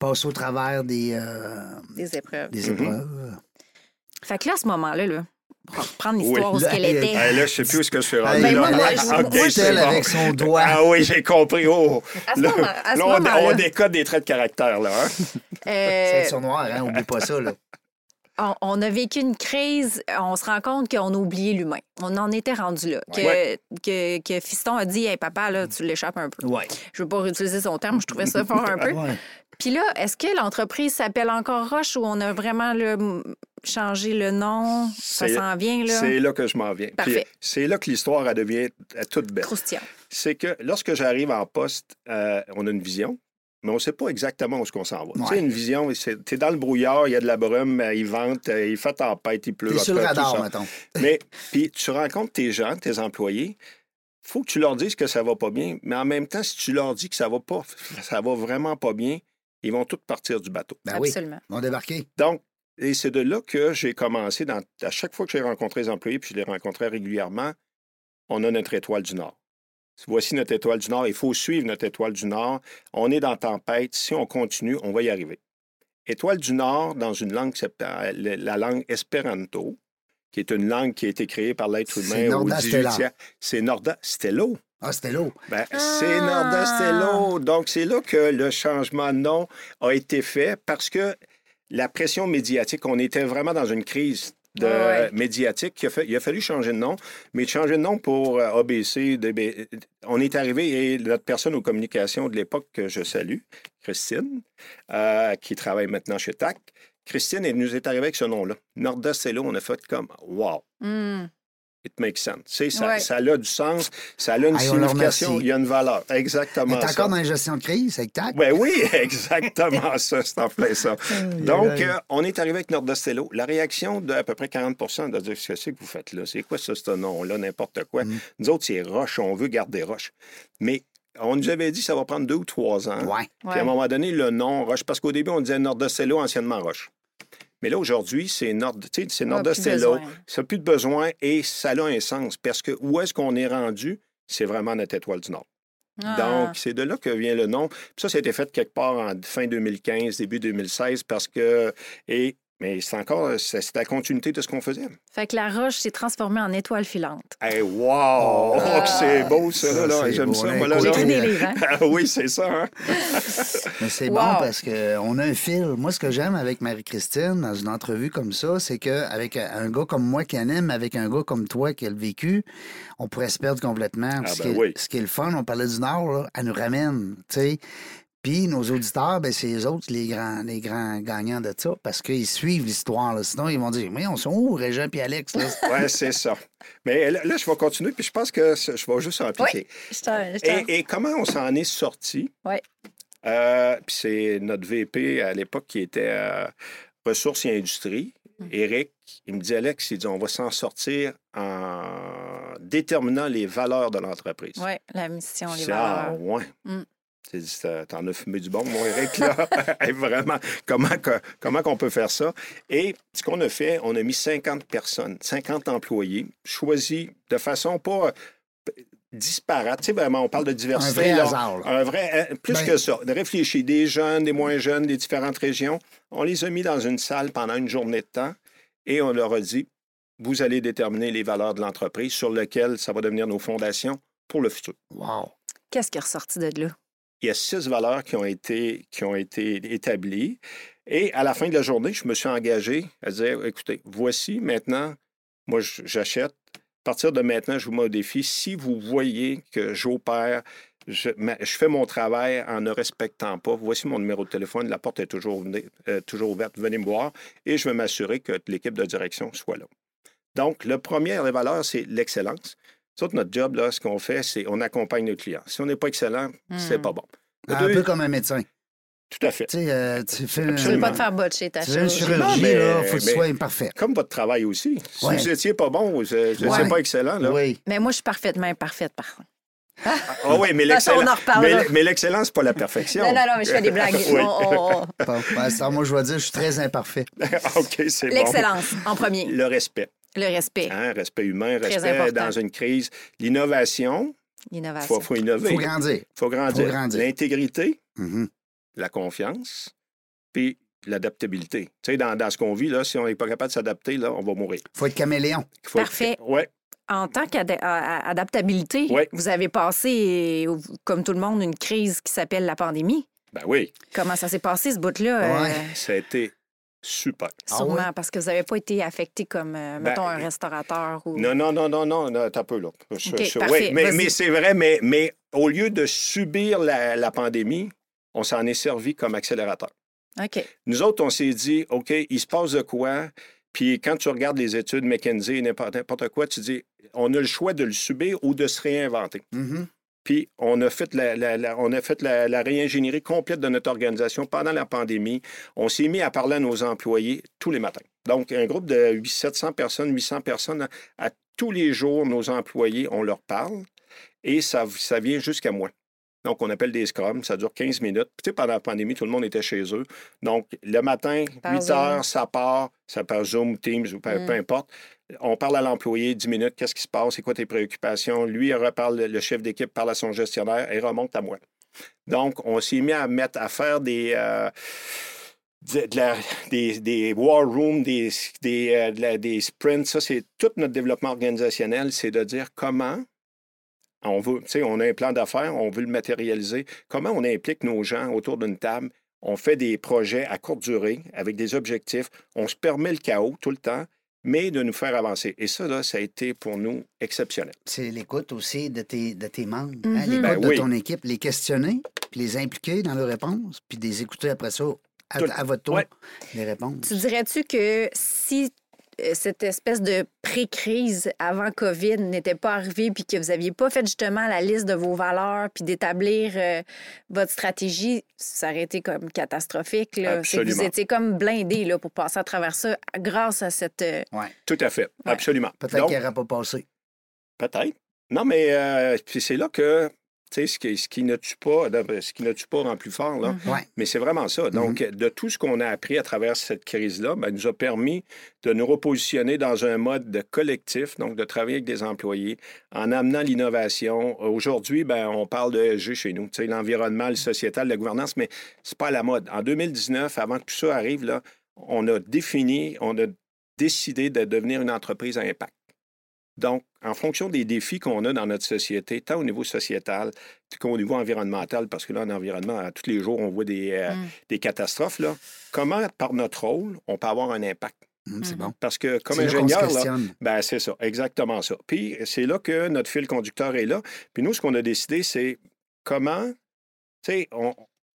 passer au travers des, euh, Des épreuves. des Mhm. épreuves. Fait que là, à ce moment-là, là, Oui. l'histoire où qu'elle hey, était. hey, Ah, là, je ne sais plus où est-ce que je suis rendu. Ben, là. moi, je- moi, elle bon. avec son doigt. Ah oui, j'ai compris. Oh, À ce là, moment- à ce là, on, on décode des traits de caractère, là. hein? Euh, C'est sur noir, hein? Oublie pas ça, là. on, on a vécu une crise, on se rend compte qu'on a oublié l'humain. On en était rendu là. Que, Ouais. que, que Fiston a dit Hey, papa, là, tu l'échappes un peu. Ouais. Je veux pas réutiliser son terme, je trouvais ça fort un peu. Ouais. Puis là, est-ce que l'entreprise s'appelle encore Roche ou on a vraiment changé le nom? Ça s'en vient, là? C'est là que je m'en viens. C'est là que l'histoire elle devient euh, toute belle. C'est que lorsque j'arrive en poste, euh, on a une vision, mais on ne sait pas exactement où est-ce qu'on s'en va. Tu sais, une vision, tu es dans le brouillard, il y a de la brume, euh, il vente, il fait tempête, il pleut. En sur le radar, mettons. Mais puis tu rencontres tes gens, tes employés. faut que tu leur dises que ça va pas bien, mais en même temps, si tu leur dis que ça va pas, ça va vraiment pas bien, ils vont tous partir du bateau. Ben oui, Absolument. ils vont débarquer. Donc, et c'est de là que j'ai commencé, dans, à chaque fois que j'ai rencontré les employés, puis je les rencontrais régulièrement, on a notre étoile du Nord. Voici notre étoile du Nord. Il faut suivre notre étoile du Nord. On est dans tempête. Si on continue, on va y arriver. Étoile du Nord, dans une langue la la langue espéranto, qui est une langue qui a été créée par l'être humain au Norda Stella. 18e. C'est Norda Stello. Ah, c'était l'eau. Ben, Ah! C'est Norda Stello. Donc, c'est là que le changement de nom a été fait parce que la pression médiatique, on était vraiment dans une crise de Ouais, ouais. médiatique. Il a, fa- il a fallu changer de nom, mais changer de nom pour euh, ABC, DB, on est arrivé et notre personne aux communications de l'époque que je salue, Christine, euh, qui travaille maintenant chez TAC, Christine, elle nous est arrivée avec ce nom-là. Norda Stello, on a fait comme Wow, Hmm. It makes sense. Tu sais, ça, Ouais. ça a du sens, ça a une signification, il y a une valeur. Exactement. t'es encore dans la gestion de crise avec TAC? Ben oui, exactement ça, c'est en plein ça. Donc, euh, on est arrivé avec Nordostello. La réaction de à peu près 40 de dire ce que c'est que vous faites là, c'est quoi ça, ce nom-là, n'importe quoi? Mm. Nous autres, c'est Roche, on veut garder Roche. Mais on nous avait dit que ça va prendre deux ou trois ans. Ouais. Puis à un moment donné, le nom Roche, parce qu'au début, on disait Nordostello, anciennement Roche. Mais là, aujourd'hui, c'est Nord, c'est Nordostello. Ça n'a plus de besoin et ça a un sens. Parce que où est-ce qu'on est rendu? c'est vraiment notre étoile du Nord. Ah. Donc, c'est de là que vient le nom. Puis ça, ça a été fait quelque part en fin 2015, début 2016, parce que. Et, mais c'est encore. C'est c'est la continuité de ce qu'on faisait. Fait que la roche s'est transformée en étoile filante. Hey, wow! Ah. que c'est beau, ça, Ça, là. c'est J'aime beau, ça, hein? moi, là. J'ai des livres, hein? Ah oui, c'est ça, hein? Mais c'est Wow. bon parce qu'on a un fil. Moi, ce que j'aime avec Marie-Christine dans une entrevue comme ça, c'est qu'avec un gars comme moi qui en aime, avec un gars comme toi qui a le vécu, on pourrait se perdre complètement. Ah, ce, ben qui est, oui. ce qui est le fun, on parlait du Nord, là, elle nous ramène, tu sais. Puis nos auditeurs, ben, c'est les autres, les grands, les grands gagnants de ça, parce qu'ils suivent l'histoire. Sinon, ils vont dire, mais on sont où, Régent et Alex? Oui, c'est ça. Mais là, là, je vais continuer, puis je pense que je vais juste en appliquer. T'en- Et, et comment on s'en est sorti? Ouais. Euh, puis c'est notre VP à l'époque qui était euh, Ressources et Industries, Mm. Éric. Il me dit, Alex, il dit, on va s'en sortir en déterminant les valeurs de l'entreprise. Ouais, la mission, les ah, valeurs. ouais. Mm. T'en as fumé du bon, mon Eric, là. Hey, Vraiment, comment, que- comment qu'on peut faire ça? Et ce qu'on a fait, on a mis 50 personnes, 50 employés, choisis de façon pas euh, disparate. Tu sais, vraiment, on parle de Un diversité. vrai là. hasard. là. Un vrai, euh, plus Ben- que ça. De réfléchir, des jeunes, des moins jeunes, des différentes régions. On les a mis dans une salle pendant une journée de temps et on leur a dit, vous allez déterminer les valeurs de l'entreprise sur lesquelles ça va devenir nos fondations pour le futur. Wow. Qu'est-ce qui est ressorti de là? Il y a six valeurs qui ont été, qui ont été établies. Et à la fin de la journée, je me suis engagé à dire, écoutez, voici maintenant, moi j'achète. À partir de maintenant, je vous mets au défi. Si vous voyez que j'opère, je, je fais mon travail en ne respectant pas, voici mon numéro de téléphone, la porte est euh, toujours ouverte, venez me voir et je vais m'assurer que l'équipe de direction soit là. Donc, le premier des valeurs, c'est l'excellence. Nous autres, notre job, là, ce qu'on fait, c'est on accompagne nos clients. Si on n'est pas excellent, c'est Hmm. pas bon. Un peu comme un médecin. Tout à fait. Tu sais, euh, tu fais, Tu veux Absolument. pas te faire botcher ta tu fais une chose. chirurgie, mais- là, faut que tu sois imparfait. Comme votre travail aussi. Si Ouais. vous n'étiez pas bon, vous n'étiez Ouais. pas excellent. Là. Oui. Mais moi, je suis parfaitement imparfaite, par contre. Ah oui, mais l'excellence, reparlera. mais, mais l'excellence, c'est pas la perfection. Non, non, non, mais je fais des blagues. Oui. On- on- on- Bon, ben, ça, moi, je dois dire, je suis très imparfait. OK, c'est bon. L'excellence, en premier. Le respect. Le respect, Hein, respect humain, Très respect important. dans une crise. L'innovation, il faut, faut innover. faut grandir. faut grandir. Faut grandir. L'intégrité, Mhm. la confiance, puis l'adaptabilité. Tu sais, dans, dans ce qu'on vit, là, si on n'est pas capable de s'adapter, là, on va mourir. faut être caméléon. Il faut être- Parfait. Ouais. En tant qu'adaptabilité, Ouais. vous avez passé, comme tout le monde, une crise qui s'appelle la pandémie. Ben oui, Comment ça s'est passé, ce bout-là? euh, Ouais. ça a été super. Ah sûrement, ouais? parce que vous n'avez pas été affecté comme, euh, mettons, un restaurateur ou... Ben, Non, non, non, non, non, non, t'as peu là. Je- OK, je- parfait, oui, mais, c'est vrai, mais, mais au lieu de subir la, la pandémie, on s'en est servi comme accélérateur. OK. Nous autres, on s'est dit, OK, il se passe de quoi? Puis quand tu regardes les études McKinsey, n'importe n'importe quoi, tu dis, on a le choix de le subir ou de se réinventer. Mhm. Puis on a fait, la, réingénierie complète de notre organisation pendant la pandémie. On s'est mis à parler à nos employés tous les matins. Donc, un groupe de 800, 700 personnes, 800 personnes, à tous les jours, nos employés, on leur parle et ça vient jusqu'à moi. Donc, on appelle des scrums, ça dure 15 minutes. Puis, tu sais, pendant la pandémie, tout le monde était chez eux. Donc, le matin, Par 8 Zoom. heures, ça part, ça part Zoom, Teams ou peu, Mm. peu importe. On parle à l'employé 10 minutes, qu'est-ce qui se passe, c'est quoi tes préoccupations? Lui, il reparle, le chef d'équipe parle à son gestionnaire et remonte à moi. Donc, on s'est mis à mettre à faire des. euh, de- de la- des, des war rooms, des, des, euh, de la- des sprints, ça, c'est tout notre développement organisationnel, c'est de dire comment on veut, tu sais, on a un plan d'affaires, on veut le matérialiser, comment on implique nos gens autour d'une table, on fait des projets à courte durée avec des objectifs, on se permet le chaos tout le temps, mais de nous faire avancer. Et ça, là, ça a été pour nous exceptionnel. C'est l'écoute aussi de tes, de tes membres, hein, l'écoute Ben de oui. ton équipe, les questionner, puis les impliquer dans leurs réponses, puis les écouter après ça à, votre tour, Ouais. les réponses. Tu dirais-tu que si cette espèce de pré-crise avant COVID n'était pas arrivée puis que vous n'aviez pas fait justement la liste de vos valeurs puis d'établir euh, votre stratégie, ça aurait été comme catastrophique. Là. C'est que vous Absolument. étiez comme blindé là, pour passer à travers ça grâce à cette... euh, Ouais. Tout à fait, absolument. Peut-être qu'il n'aurait pas passé. Peut-être. Non, mais euh, puis c'est là que, ce qui, ce qui ne tue pas, ce qui ne tue pas rend plus fort, là. Ouais. Mais c'est vraiment ça. Donc, de tout ce qu'on a appris à travers cette crise-là, ben, nous a permis de nous repositionner dans un mode de collectif, donc de travailler avec des employés, en amenant l'innovation. Aujourd'hui, ben, on parle de ESG chez nous, l'environnement, le sociétal, la gouvernance, mais c'est pas à la mode. En 2019, avant que tout ça arrive, là, on a défini, on a décidé de devenir une entreprise à impact. Donc, en fonction des défis qu'on a dans notre société, tant au niveau sociétal qu'au niveau environnemental, parce que là, en environnement, à tous les jours, on voit des, euh, Mm. des catastrophes, là, comment, par notre rôle, on peut avoir un impact? Hum, c'est bon. Parce que comme ingénieur, ben, c'est ça, exactement ça. Puis c'est là que notre fil conducteur est là. Puis nous, ce qu'on a décidé, c'est comment, tu sais, on,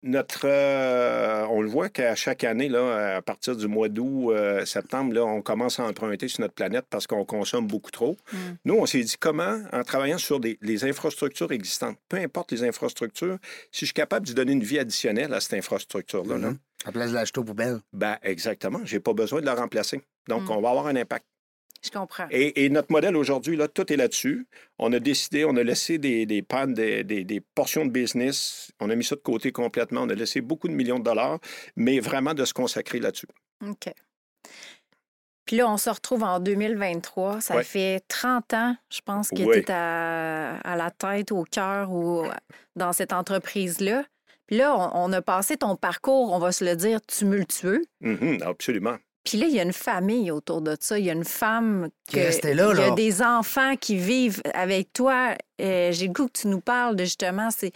notre, euh, on le voit qu'à chaque année, là, à partir du mois d'août, euh, septembre, là, on commence à emprunter sur notre planète parce qu'on consomme beaucoup trop. Mm. Nous, on s'est dit comment, en travaillant sur des, les infrastructures existantes, peu importe les infrastructures, si je suis capable de donner une vie additionnelle à cette infrastructure-là, là, Mhm. À la place de l'acheter aux poubelles. ben exactement, j'ai pas besoin de la remplacer. Donc, Mm. on va avoir un impact. Je comprends. Et, et notre modèle aujourd'hui, là, tout est là-dessus. On a décidé, on a laissé des, des pannes, des, des- des portions de business. On a mis ça de côté complètement. On a laissé beaucoup de millions de dollars, mais vraiment de se consacrer là-dessus. OK. Puis là, on se retrouve en 2023. Ça Ouais. fait 30 ans, je pense, que Oui. tu es à, à la tête, au cœur ou dans cette entreprise-là. Puis là, on, on a passé ton parcours, on va se le dire, tumultueux. Mhm, absolument. Puis là, il y a une famille autour de ça. Il y a une femme Qui est restée là, Il y a des enfants qui vivent avec toi. Euh, J'ai le goût que tu nous parles de justement ces,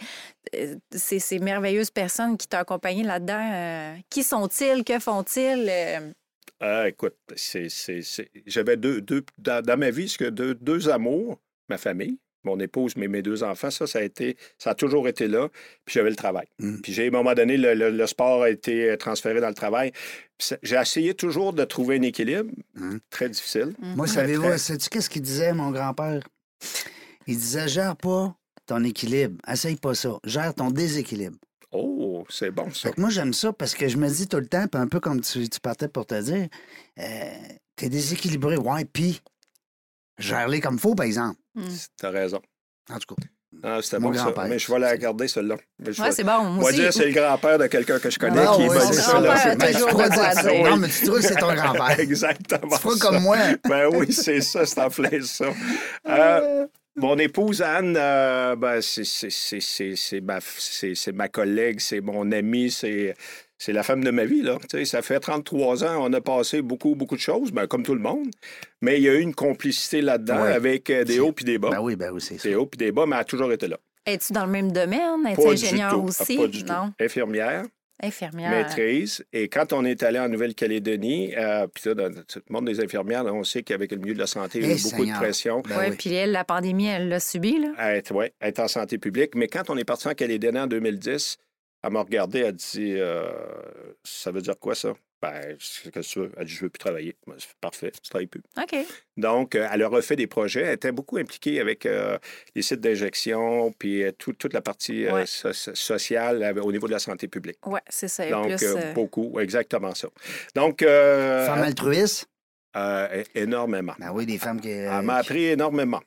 euh, ces, ces merveilleuses personnes qui t'ont accompagné là-dedans. Euh, qui sont-ils? Que font-ils? Écoute, c'est, c'est- c'est- j'avais deux, deux dans, dans ma vie, ce que deux, deux amours, ma famille, mon épouse, mais mes deux enfants, ça, ça a été, ça a toujours été là. Puis j'avais le travail. Mm. Puis j'ai, à un moment donné, le, le- le sport a été transféré dans le travail. J'ai essayé toujours de trouver un équilibre. Mm. Très difficile. Moi, Très, savez-vous, très. sais-tu qu'est-ce qu'il disait, mon grand-père? Il disait, gère pas ton équilibre. Essaye pas ça. Gère ton déséquilibre. Oh, c'est bon ça. Fait que moi, j'aime ça parce que je me dis tout le temps, puis un peu comme tu, tu partais pour te dire, euh, t'es déséquilibré. Ouais, puis gère-les comme faut, par exemple. T'as raison. En tout cas. Ah, c'était Mon bon ça. grand-père. Mais je vais la garder, celle-là. Mais je Ouais, vais- c'est bon. on Moi dire c'est le grand-père de quelqu'un que je connais Ah qui ouais, m'a c'est dit ça. ça. là. Grand-père a tu toujours pourrais de quoi dire ça? dire. Non, mais tu trouves que c'est ton grand-père. Exactement. Tu ça. comme moi? Ben oui, c'est ça, c'est en plein ça. Euh, mon épouse Anne, euh, ben, c'est- c'est- c'est c'est- c'est ma, c'est- c'est ma collègue, c'est mon amie, c'est c'est la femme de ma vie. Là. Tu sais, ça fait 33 ans, on a passé beaucoup, beaucoup de choses, ben, comme tout le monde. Mais il y a eu une complicité là-dedans Ouais. avec euh, des hauts puis des bas. Ben oui, ben oui, c'est ça. Des hauts puis des bas, mais elle a toujours été là. Es-tu dans le même domaine? Es-tu Pas du ingénieur tout. aussi? Pas du tout. Infirmière, Infirmière. maîtrise. Et quand on est allé en Nouvelle-Calédonie, euh, puis là, dans tout le monde des infirmières, là, on sait qu'avec le milieu de la santé, il y a eu Eh, beaucoup Seigneur. de pression. Ben oui, oui. puis elle, la pandémie, elle l'a subi, là. à être, ouais, à être en santé publique. Mais quand on est parti en Calédonie en 2010, elle m'a regardé, elle dit euh, Ça veut dire quoi ça? Ben, qu'est-ce que tu veux Elle dit Je veux plus travailler. Ben, c'est parfait, je travaille plus. OK. Donc, euh, elle a refait des projets. Elle était beaucoup impliquée avec euh, les sites d'injection, puis tout- toute la partie Ouais. so- so- sociale euh, au niveau de la santé publique. Ouais, c'est ça. Et Donc, plus, beaucoup, exactement ça. Donc, euh, Femme altruiste? euh, énormément. Ben oui, des femmes qui. Elle m'a appris énormément.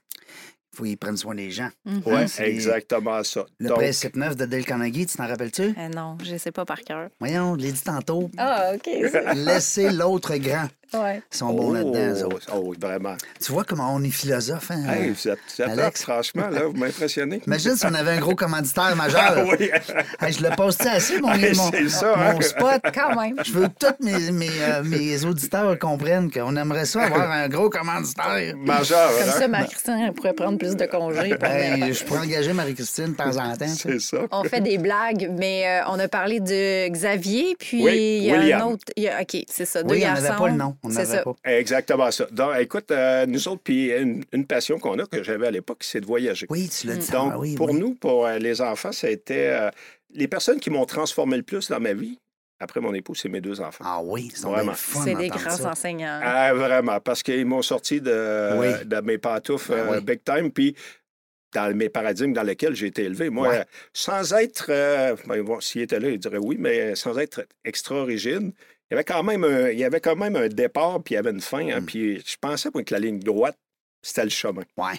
Il faut qu'ils prennent soin des gens. mhm. Oui, c'est- exactement ça. Le Donc, principe neuf de Dale Carnegie, tu t'en rappelles-tu? Euh, non, je ne sais pas par cœur. Voyons, je l'ai dit tantôt. Ah, OK. Laissez l'autre grand. Ouais. Ils sont bons là-dedans, eux oh, autres. oh, vraiment. Tu vois comment on est philosophe, hein? Hey, vous êtes, vous êtes Alex? franchement, là, vous m'impressionnez. Imagine si on avait un gros commanditaire majeur. Ah oui, Hey, je le poste assez, mon, Hey, mon, c'est ça, mon hein? spot? Quand même. Je veux que tous mes, mes, euh, mes auditeurs comprennent qu'on aimerait ça avoir un gros commanditaire. majeur. Comme hein? ça, Marie-Christine pourrait prendre plus de congés. pour Hey, venir. je pourrais engager Marie-Christine de temps en temps. C'est ça. On fait des blagues, mais euh, on a parlé de Xavier, puis Oui, il y a William. un autre. il y a- OK, c'est ça. Deux Oui, on garçons. n'avait pas le nom. On C'est n'avait ça. pas. Exactement ça. Donc, écoute, euh, nous autres, puis une, une passion qu'on a, que j'avais à l'époque, c'est de voyager. Oui, tu l'as dit. Donc, Ah oui, pour oui. nous, pour euh, les enfants, ça a été... euh, les personnes qui m'ont transformé le plus dans ma vie, après mon époux, c'est mes deux enfants. Ah oui, c'est Vraiment. C'est des grands ça. enseignants. Ah, vraiment, parce qu'ils m'ont sorti de, Oui. de mes pantoufles Ben euh, oui. big time, puis dans mes paradigmes dans lesquels j'ai été élevé. Moi, Ouais. sans être, euh, ben, bon, s'il était là, il dirait oui, mais sans être extra rigide, il y avait quand même un, il y avait quand même un départ, puis il y avait une fin. hein, Mm. puis je pensais moi, que la ligne droite, c'était le chemin. Ouais.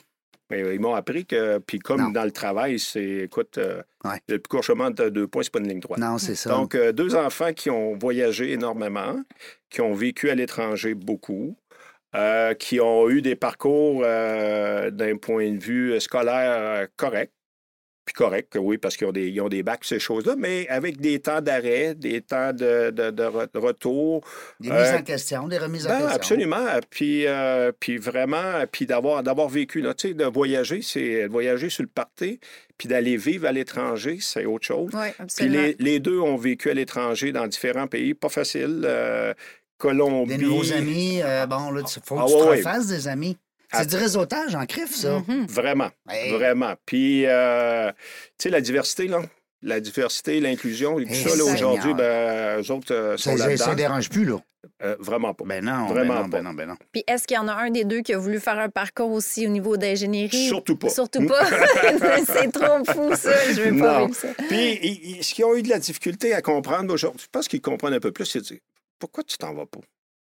Mais ils m'ont appris que, puis comme Non. dans le travail, c'est, écoute, euh, Ouais. le plus court chemin de deux points, c'est pas une ligne droite. Non, c'est ça. Donc, euh, deux enfants qui ont voyagé énormément, qui ont vécu à l'étranger beaucoup, euh, qui ont eu des parcours euh, d'un point de vue scolaire euh, correct. Puis correct, oui, parce qu'ils ont des, ils ont des bacs, ces choses-là, mais avec des temps d'arrêt, des temps de, de- de re- de retour. des euh, mises en question, des remises en Ben, question. absolument. Puis, euh, puis vraiment, puis d'avoir, d'avoir vécu, là, tu sais, de voyager, c'est de voyager sur le party, puis d'aller vivre à l'étranger, c'est autre chose. Oui, Puis absolument. les, les deux ont vécu à l'étranger dans différents pays, pas facile. euh, Colombie. Des nouveaux amis, euh, bon, là, il faut que Ah, tu ouais, te ouais. refasses des amis. Ah. C'est du réseautage en crif, ça. Mhm. Vraiment, Hey. vraiment. Puis, euh, tu sais, la diversité, là. La diversité, l'inclusion, et tout Hey, ça, là, aujourd'hui, ben, eux autres euh, sont Ça, ça, ça là-dedans. dérange plus, là. Euh, vraiment pas. Ben non, Vraiment ben non, pas. ben non, ben non. Puis est-ce qu'il y en a un des deux qui a voulu faire un parcours aussi au niveau d'ingénierie? Surtout pas. Surtout pas. c'est trop fou, ça. Je veux pas vivre ça. Puis, ils- ils- ce qu'ils ont eu de la difficulté à comprendre aujourd'hui, je pense qu'ils comprennent un peu plus, c'est de dire, pourquoi tu t'en vas pas?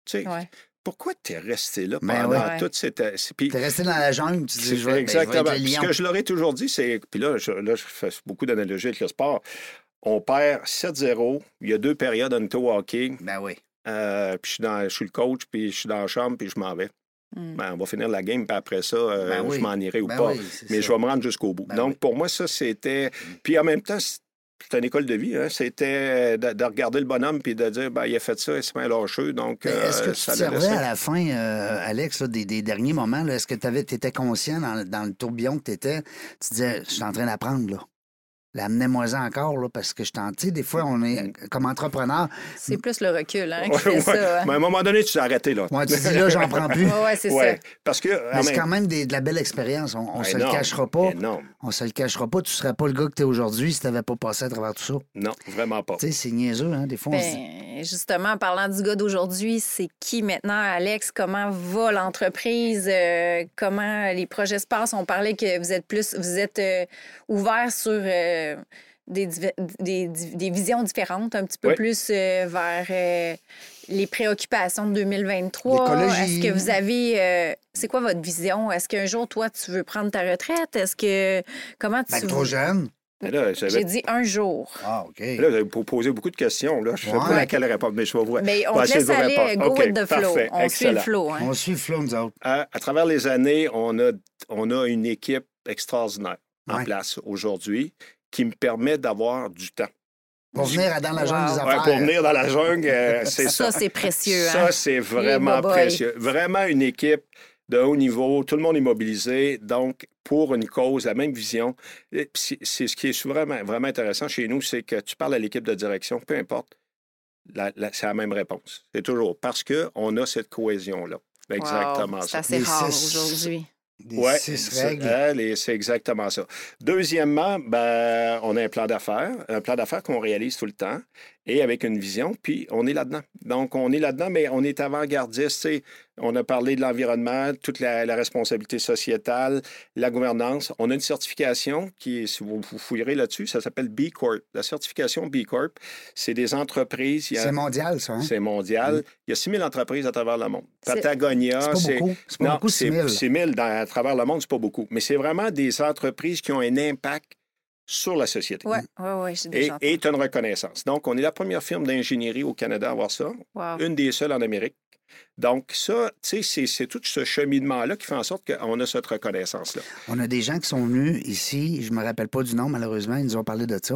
Tu sais, Ouais. Pourquoi tu es resté là Ben pendant ouais. toute cette... Puis, T'es resté dans la jungle, tu dis, je vais, ben, je exactement. Ce que je leur ai toujours dit, c'est... Puis là je, là, je fais beaucoup d'analogies avec le sport. On perd 7-0. Il y a deux périodes en au hockey. Ben oui. Euh, puis je suis, dans, je suis le coach, puis je suis dans la chambre, puis je m'en vais. Mm. Ben, on va finir la game, puis après ça, euh, Ben oui. je m'en irai ou Ben pas. oui, Mais ça. je vais me rendre jusqu'au bout. Donc, oui. pour moi, ça, c'était. Puis en même temps, c'est une école de vie. Hein? C'était de, de regarder le bonhomme puis de dire, ben, il a fait ça, il s'est bien lâcheux. Donc, Est-ce que euh, tu ça servais à la fin, euh, Alex, là, des, des derniers moments? Est-ce que tu étais conscient dans, le- dans le tourbillon que tu étais? Tu disais, je suis en train d'apprendre, là. L'amenez-moi-en encore, là, parce que je t'en. Tu sais, des fois, on est comme entrepreneur. C'est plus le recul hein, qui Ouais, fait ouais. ça. hein. Mais à un moment donné, tu t'es arrêté, là. Moi, tu dis, là, j'en prends plus. Ouais, c'est Ouais. ça. Parce que. Mais en c'est quand même des- de la belle expérience. On, on se le cachera pas. énorme. On se le cachera pas. Tu serais pas le gars que tu es aujourd'hui si tu n'avais pas passé à travers tout ça. Non, vraiment pas. Tu sais, c'est niaiseux, hein? Des fois, on se dit. Ben, justement, en parlant du gars d'aujourd'hui, c'est qui maintenant, Alex? Comment va l'entreprise? Euh, comment les projets se passent? On parlait que vous êtes plus, vous êtes euh, ouvert sur euh, des, div- des, des visions différentes, un petit peu Oui. plus euh, vers euh, les préoccupations de 2023. L'écologie. Est-ce que vous avez, euh, c'est quoi votre vision? Est-ce qu'un jour, toi, tu veux prendre ta retraite? Est-ce que, comment tu... Ben, trop jeune. J'ai dit un jour. Ah, OK. là, vous avez posé beaucoup de questions. Là. Je ne sais Ouais. pas laquelle répondre, mais je vais vous Mais on laisse vous aller, répondre. go OK, with the flow. parfait, On suit le excellent. flow. Hein? On suit le flow, nous autres. À, à travers les années, on a, on a une équipe extraordinaire en place aujourd'hui qui me permet d'avoir du temps. Pour venir dans la jungle Wow. des Ouais, affaires. pour venir dans la jungle, euh, c'est ça. Ça, c'est précieux. Ça, hein? c'est vraiment précieux. Vraiment une équipe de haut niveau, tout le monde est mobilisé, donc pour une cause, la même vision. C'est ce qui est vraiment, vraiment intéressant chez nous, c'est que tu parles à l'équipe de direction, peu importe, c'est la même réponse. C'est toujours parce qu'on a cette cohésion-là. Exactement Wow, C'est ça. assez rare aujourd'hui. Des Ouais, six c'est- règles. hein, c'est exactement ça. Deuxièmement, ben, on a un plan d'affaires, un plan d'affaires qu'on réalise tout le temps et avec une vision, puis on est là-dedans. Donc, on est là-dedans, mais on est avant-gardiste. On a parlé de l'environnement, toute la, la responsabilité sociétale, la gouvernance. On a une certification qui, si vous, vous fouillerez là-dessus, ça s'appelle B Corp. La certification B Corp, c'est des entreprises. C'est mondial, ça. Hein? c'est mondial. Il y a 6 000 entreprises à travers le monde. Patagonia, C'est pas beaucoup. C'est pas beaucoup, 6 000. c'est 6 000 dans- à travers le monde, c'est pas beaucoup. Mais c'est vraiment des entreprises qui ont un impact sur la société. Oui, oui, oui, Et et as une reconnaissance. Donc, on est la première firme d'ingénierie au Canada à avoir ça, Wow. une des seules en Amérique. Donc, ça, tu sais, c'est- tout ce cheminement-là qui fait en sorte qu'on a cette reconnaissance-là. On a des gens qui sont venus ici, je me rappelle pas du nom malheureusement, ils nous ont parlé de ça.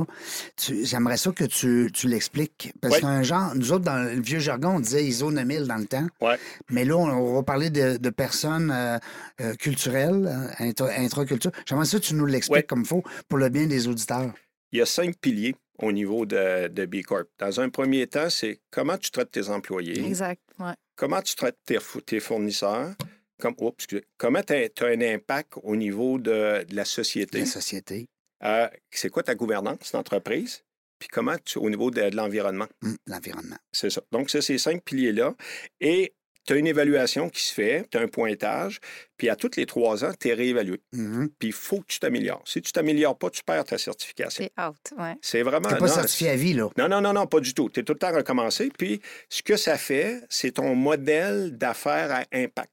Tu- J'aimerais ça que tu, tu l'expliques. Parce Ouais. qu'un genre, nous autres, dans le vieux jargon, on disait ISO 9000 dans le temps. Ouais. Mais là, on, on va parler de, de personnes euh, euh, culturelles, euh, intra- intraculture. J'aimerais ça que tu nous l'expliques Ouais. comme il faut pour le bien des auditeurs. Il y a cinq piliers au niveau de, de B Corp. Dans un premier temps, c'est comment tu traites tes employés. Exact. Ouais. Comment tu traites tes, fou- tes fournisseurs, comme, excusez, comment tu as, un impact au niveau de, de la société, La société, Euh, c'est quoi ta gouvernance d'entreprise, puis comment tu, au niveau de, de l'environnement? hum, l'environnement. C'est ça. Donc, c'est ces cinq piliers-là. Et tu as une évaluation qui se fait, tu as un pointage, puis à tous les trois ans, tu es réévalué. Mhm. Puis il faut que tu t'améliores. Si tu t'améliores pas, tu perds ta certification. C'est out. Ouais. C'est vraiment... T'es pas non, certifié à vie, là. non, non, non, non, pas du tout. Tu es tout le temps recommencé. Puis, ce que ça fait, c'est ton modèle d'affaires à impact.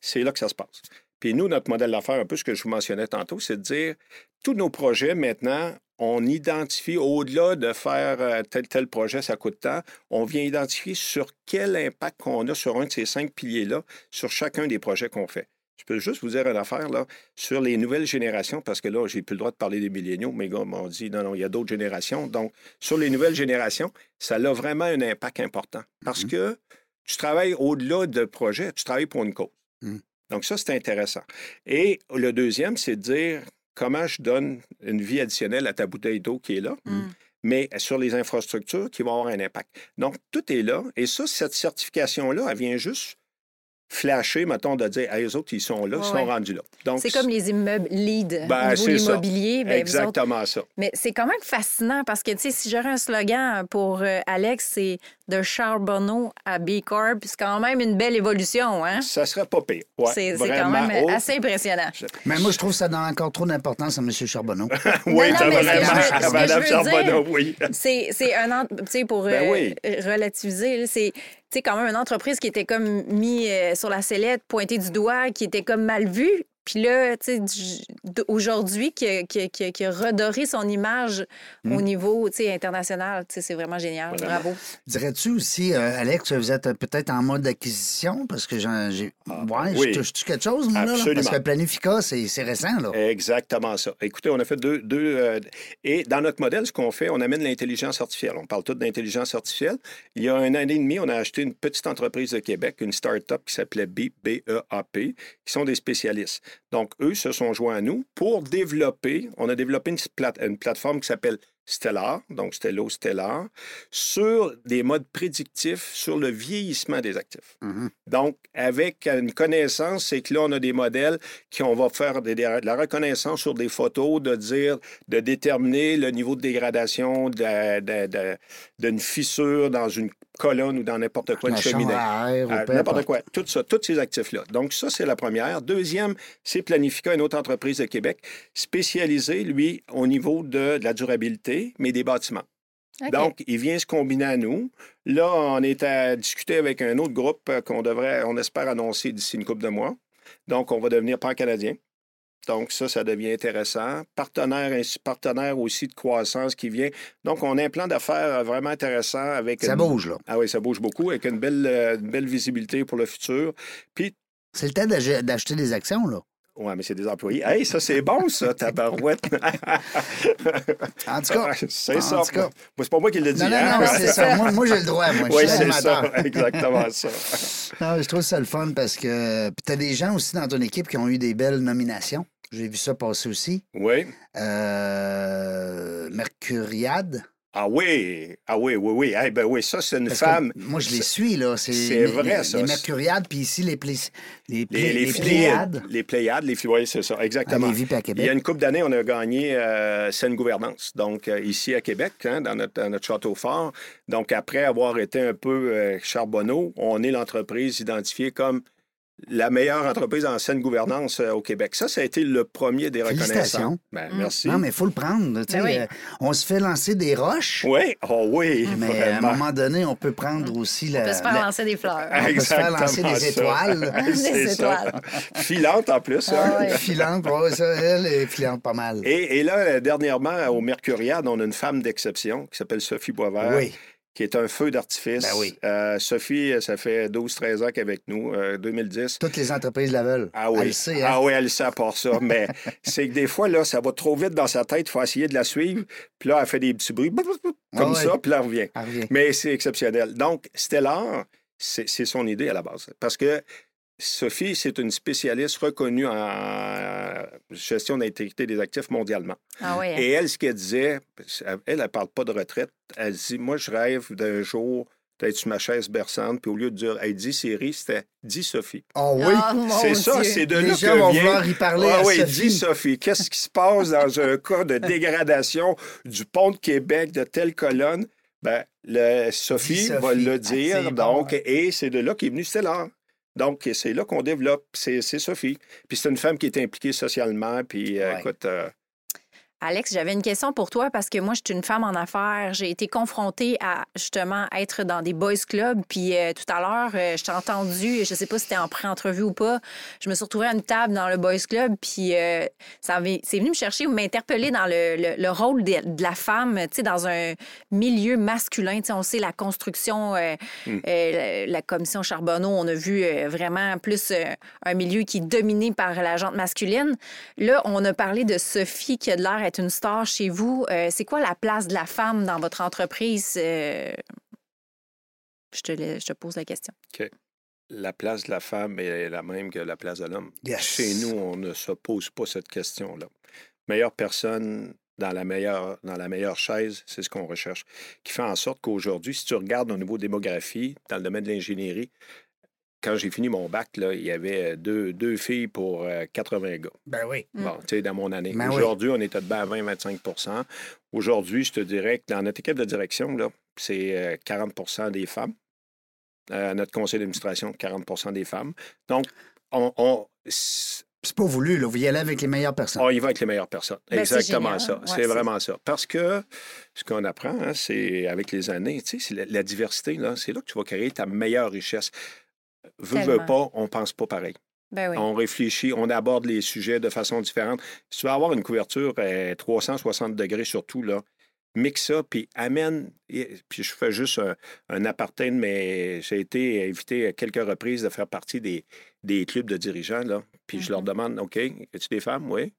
C'est là que ça se passe. Puis nous, notre modèle d'affaires, un peu ce que je vous mentionnais tantôt, c'est de dire, tous nos projets maintenant, on identifie, au-delà de faire euh, tel, tel projet, ça coûte tant, on vient identifier sur quel impact qu'on a sur un de ces cinq piliers-là, sur chacun des projets qu'on fait. Je peux juste vous dire une affaire, là, sur les nouvelles générations, parce que là, j'ai plus le droit de parler des milléniaux. Mes gars m'ont dit, non, non, il y a d'autres générations. Donc, sur les nouvelles générations, ça a vraiment un impact important. Parce Mhm. que tu travailles au-delà de projet, tu travailles pour une cause. Mhm. Donc, ça, c'est intéressant. Et le deuxième, c'est de dire comment je donne une vie additionnelle à ta bouteille d'eau qui est là, Mm. mais sur les infrastructures qui vont avoir un impact. Donc, tout est là. Et ça, cette certification-là, elle vient juste flasher, mettons, de dire, hey, eux autres, ils sont là, ils Ouais, sont ouais. rendus là. Donc, C'est comme les immeubles lead Ben, au niveau l'immobilier. ben, autres- Exactement ça. Mais c'est quand même fascinant parce que, tu sais, si j'aurais un slogan pour euh, Alex, c'est de Charbonneau à B Corp. C'est quand même une belle évolution, hein? Ça serait pas pire. Ouais, c'est c'est quand même assez impressionnant. Mais moi, je trouve que ça donne encore trop d'importance à M. Charbonneau. oui, non, vraiment. Charbonneau, oui. C'est c'est un tu sais pour Ben euh, oui. relativiser c'est tu sais quand même une entreprise qui était comme mis euh, sur la sellette, pointée du doigt, qui était comme mal vue. Puis là, tu sais, aujourd'hui, qui, a- qui, a- qui, a- qui a redoré son image Hmm. au niveau tu sais, international, tu sais, c'est vraiment génial. Bravo. Dirais-tu aussi, euh, Alex, vous êtes euh, peut-être en mode d'acquisition? Parce que j'en- j'ai. ouais, oui. je touche quelque chose, moi, là, là? Absolument. Parce que Planifica, c'est c'est récent, là. Exactement ça. Écoutez, on a fait deux. deux euh, et dans notre modèle, ce qu'on fait, on amène l'intelligence artificielle. On parle tout d'intelligence artificielle. Il y a un an et demi, on a acheté une petite entreprise de Québec, une start-up qui s'appelait B-E-A-P, qui sont des spécialistes. Donc, eux se sont joints à nous pour développer. On a développé une, plate- une plateforme qui s'appelle Stellar, donc Stello Stellar, sur des modes prédictifs sur le vieillissement des actifs. Mhm. Donc, avec une connaissance, c'est que là, on a des modèles qui, on va faire des- de la reconnaissance sur des photos, de dire, de déterminer le niveau de dégradation d'une fissure dans une colonne ou dans n'importe quoi, une cheminée. peu N'importe importe. quoi. Tout ça, tous ces actifs-là. Donc, ça, c'est la première. Deuxième, c'est Planifica, une autre entreprise de Québec, spécialisée, lui, au niveau de, de la durabilité, mais des bâtiments. Donc, il vient se combiner à nous. Là, on est à discuter avec un autre groupe euh, qu'on devrait, on espère annoncer d'ici une couple de mois. Donc, on va devenir pan-canadien. Donc, ça, ça devient intéressant. Partenaire, partenaire aussi de croissance qui vient. Donc, on a un plan d'affaires euh, vraiment intéressant avec. Ça une- bouge, là. Ah oui, ça bouge beaucoup, avec une belle, euh, une belle visibilité pour le futur. Puis, C'est le temps d'ach- d'acheter des actions, là. ouais, mais c'est des employés. Hey, ça, c'est bon, ça, tabarouette. En tout cas. c'est en ça. tout cas. Moi, c'est pas moi qui l'ai dit. Non, non, hein? non, c'est ça. Moi, moi j'ai le droit, moi. Je Oui, c'est ça. Exactement ça. Non, je trouve ça le fun parce que tu as des gens aussi dans ton équipe qui ont eu des belles nominations. J'ai vu ça passer aussi. Oui. Euh, Mercuriade. Ah oui, ah oui, oui, oui. Eh ben oui, ça, c'est une Parce femme. Moi, je les suis, là. C'est vrai, les, ça. Les Mercuriades, puis ici, les, plé... les, plé- Les, les, les filles- Pléiades. Les Pléiades, les oui, c'est ça, À exactement. Lévis puis à Il y a Québec. une couple d'années, on a gagné euh, Saine Gouvernance, donc euh, ici à Québec, hein, dans, notre, dans notre château fort. Donc, après avoir été un peu euh, charbonneau, on est l'entreprise identifiée comme la meilleure entreprise en saine gouvernance euh, au Québec. Ça, ça a été le premier des reconnaissances. Félicitations. Ben, Mm. merci. Non, mais il faut le prendre. Ben oui. euh, on se fait lancer des roches, Oui, oh oui, mais à un moment donné, on peut prendre aussi la. On peut se faire la- lancer des fleurs. on peut se faire lancer Exactement des ça. étoiles. Des étoiles. Filante en plus. hein. Ah ouais. Filante, ouais, ça, elle est filante pas mal. Et, et là, dernièrement, au Mercuriade, on a une femme d'exception qui s'appelle Sophie Boisvert, Oui. Qui est un feu d'artifice. Ben oui. Euh, Sophie, ça fait 12-13 ans qu'elle est avec nous, euh, 2010. Toutes les entreprises la veulent. Ah oui. Elle le sait, hein? Ah oui, elle le sait à part ça. Mais c'est que des fois, là, ça va trop vite dans sa tête. Il faut essayer de la suivre. Puis là, elle fait des petits bruits comme Ah ouais. ça, puis là, elle revient. Elle revient. Mais c'est exceptionnel. Donc, Stellar, c'est c'est son idée à la base. Parce que Sophie, c'est une spécialiste reconnue en euh, gestion d'intégrité des actifs mondialement. Ah oui. Et elle, ce qu'elle disait, elle, elle ne parle pas de retraite. Elle dit Moi, je rêve d'un jour d'être sur ma chaise berçante, puis au lieu de dire Hey, dis Siri, c'était dis Sophie. Oh oui. Ah, c'est ça, c'est de Les là gens que vont vient... vouloir y parler Ah à oui, Sophie. dis Sophie, qu'est-ce qui se passe dans un cas de dégradation du pont de Québec de telle colonne? Ben, le, Sophie, va le dire, donc, hein? et c'est de là qu'est venu Stellar. Donc, c'est là qu'on développe, c'est c'est Sophie. Puis c'est une femme qui est impliquée socialement, puis euh, Ouais. écoute, euh, Alex, j'avais une question pour toi parce que moi, je suis une femme en affaires. J'ai été confrontée à justement être dans des boys clubs. Puis euh, tout à l'heure, euh, je t'ai entendu, je sais pas si c'était en pré-entrevue ou pas, je me suis retrouvée à une table dans le boys club. Puis euh, ça c'est venu me chercher ou m'interpeller dans le, le- le rôle de, de la femme, tu sais, dans un milieu masculin. Tu sais, on sait la construction, euh, euh, la, la commission Charbonneau, on a vu vraiment plus un milieu qui est dominé par la jante masculine. Là, on a parlé de Sophie qui a de l'air d'être une star chez vous. Euh, c'est quoi la place de la femme dans votre entreprise? Euh, Je, te, laisse- je te pose la question. La place de la femme est la même que la place de l'homme. Yes. Chez nous, on ne se pose pas cette question-là. Meilleure personne dans la meilleure, dans la meilleure chaise, c'est ce qu'on recherche. Qui fait en sorte qu'aujourd'hui, si tu regardes au niveau démographie, dans le domaine de l'ingénierie, quand j'ai fini mon bac, là, il y avait deux, deux filles pour euh, 80 gars. Ben oui. Mm. Bon, tu sais, dans mon année. Ben oui. Aujourd'hui, on est à 20-25% Aujourd'hui, je te dirais que dans notre équipe de direction, là, c'est euh, 40% des femmes. Euh, notre conseil d'administration, 40% des femmes. Donc, on, C'est pas voulu, là. Vous y allez avec les meilleures personnes. on y va avec les meilleures personnes. Ben, Exactement ça. Ouais, c'est- vraiment ça. Parce que ce qu'on apprend, hein, c'est avec les années, tu sais, c'est la, la diversité, là, c'est là que tu vas créer ta meilleure richesse. Veux, pas, on pense pas pareil. Ben oui. On réfléchit, on aborde les sujets de façon différente. Si tu veux avoir une couverture à 360 degrés surtout, là, mixe ça, puis amène. et- Puis je fais juste un, un apartheid, mais j'ai été invité à quelques reprises de faire partie des, des clubs de dirigeants, là. Puis je leur Mhm. demande, OK, es-tu des femmes? Oui.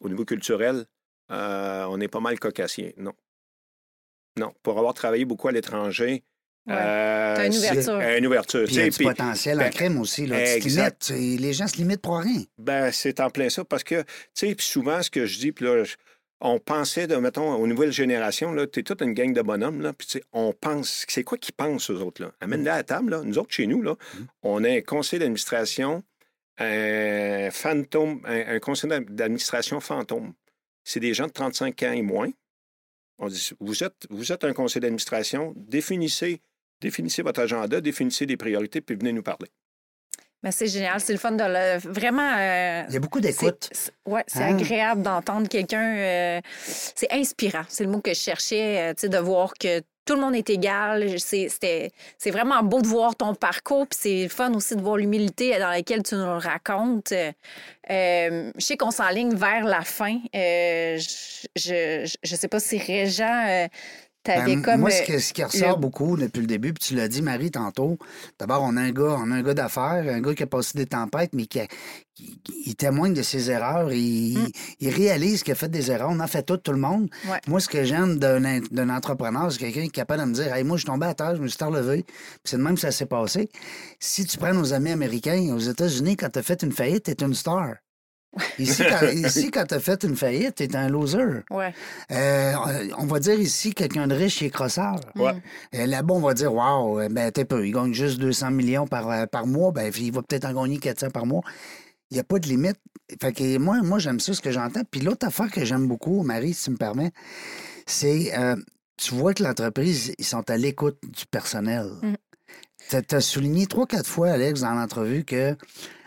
Au niveau culturel, euh, on est pas mal caucasien. Non. Non. Pour avoir travaillé beaucoup à l'étranger, Ouais. euh, T'as une c'est- ouverture. Une ouverture. Puis il y a tu du potentiel en ben, crème aussi. Là? Tu te limites. Les gens se limitent pour rien. Ben, c'est en plein ça parce que, tu sais, puis souvent, ce que je dis, puis là, je- on pensait, de, mettons, aux nouvelles générations, là, t'es toute une gang de bonhommes, là, puis tu sais, on pense, c'est quoi qu'ils pensent, eux autres, là? Amène-les à la table, là. Nous autres, chez nous, là, on a un conseil d'administration, un fantôme, un, un conseil d'administration fantôme. C'est des gens de 35 ans et moins. On dit, vous êtes, vous êtes un conseil d'administration, définissez, définissez votre agenda, définissez des priorités, puis venez nous parler. C'est génial. C'est le fun de le. Vraiment. euh, Il y a beaucoup d'écoute. c'est- c'est- Ouais, c'est Hein? agréable d'entendre quelqu'un. euh, c'est inspirant. C'est le mot que je cherchais, euh, tu sais, de voir que tout le monde est égal. C'est c'était- c'est vraiment beau de voir ton parcours. Puis c'est fun aussi de voir l'humilité dans laquelle tu nous le racontes. Je sais qu'on s'enligne vers la fin. Euh, je, je, je sais pas si euh, t'avais Ben, comme. moi, ce, que- ce qui ressort le- beaucoup depuis le début, puis tu l'as dit, Marie, tantôt, d'abord, on a un gars, on a un gars d'affaires, un gars qui a passé des tempêtes, mais qui, a- qui- qui- il témoigne de ses erreurs, il, Mm. il réalise qu'il a fait des erreurs, on en fait tout, tout le monde. Ouais. Moi, ce que j'aime d'un entrepreneur, c'est quelqu'un qui est capable de me dire, hey, moi, je suis tombé à terre, je me suis relevé, puis c'est de même que ça s'est passé. Si tu prends nos amis américains, aux États-Unis, quand tu as fait une faillite, tu es une star. Ici, quand, ici, quand tu as fait une faillite, tu es un loser. Ouais. Euh, on va dire ici, quelqu'un de riche, il est crosseur. Ouais. Euh, Là-bas, on va dire, waouh, euh, ben, t'es peu, il gagne juste 200 millions par, euh, par mois, ben, il va peut-être en gagner 400 par mois. Il n'y a pas de limite. Fait que moi, moi j'aime ça, ce que j'entends. Puis l'autre affaire que j'aime beaucoup, Marie, si tu me permets, c'est, euh, tu vois que l'entreprise, ils sont à l'écoute du personnel. Mhm. Tu as souligné trois, quatre fois, Alex, dans l'entrevue que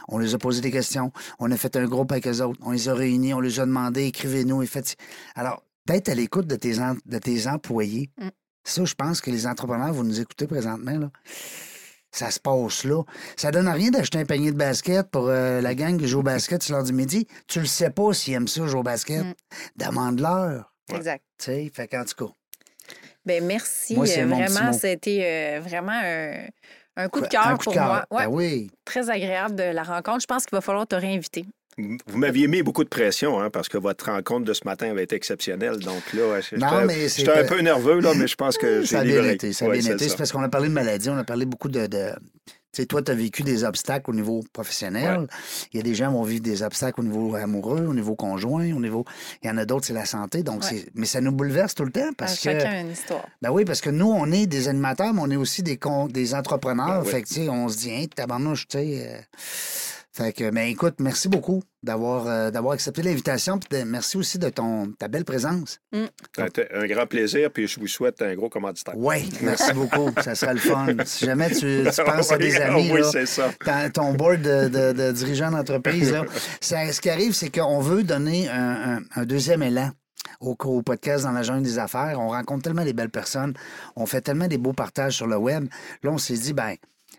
on les a posé des questions, on a fait un groupe avec eux autres, on les a réunis, on les a demandé, écrivez-nous et faites. Alors, d'être à l'écoute de tes, en- de tes employés, Mm. ça, je pense que les entrepreneurs, vous nous écoutez présentement, là. Ça se passe là. Ça donne rien d'acheter un panier de basket pour euh, la gang qui joue au basket sur l'heure du midi. Tu le sais pas s'ils aiment ça, jouer au basket. Mm. Demande-leur. Exact. Tu sais, fait qu'en tout cas. Ben merci. Moi, Euh, petit vraiment, c'était euh, vraiment un, un coup de Un cœur coup pour de cœur. moi. Ouais, Ben oui. Très agréable de la rencontre. Je pense qu'il va falloir te réinviter. Vous m'aviez mis beaucoup de pression, hein, parce que votre rencontre de ce matin avait été exceptionnelle. Donc là, j'étais un peu nerveux, là, mais je pense que j'ai Ça a bien été. Ça a Ouais, bien c'est été. C'est parce qu'on a parlé de maladie, on a parlé beaucoup de. Sais, toi, tu as vécu des obstacles au niveau professionnel. Il y a des gens qui vont vivre des obstacles au niveau amoureux, au niveau conjoint, au niveau. Il y en a d'autres, c'est la santé. Donc, Ouais. c'est. Mais ça nous bouleverse tout le temps parce Euh, que. Chacun a une histoire. Ben oui, parce que nous, on est des animateurs, mais on est aussi des, con- des entrepreneurs. Ben oui. Fait que, tu sais, on se dit, hein, tabarnouche, tu sais. euh, Fait que, mais écoute, merci beaucoup d'avoir euh, d'avoir accepté l'invitation. Merci aussi de ton ta belle présence. Ça a été un grand plaisir, puis je vous souhaite un gros commanditaire. Oui, merci beaucoup. Ça sera le fun. Si jamais tu, tu penses à des Oui, amis, oui, là, ça. ton- ton board de, de- de dirigeants d'entreprise, ce qui arrive, c'est qu'on veut donner un, un- un deuxième élan. Au, au podcast dans la jungle des affaires, on rencontre tellement des belles personnes, on fait tellement des beaux partages sur le web. Là, on s'est dit, ben,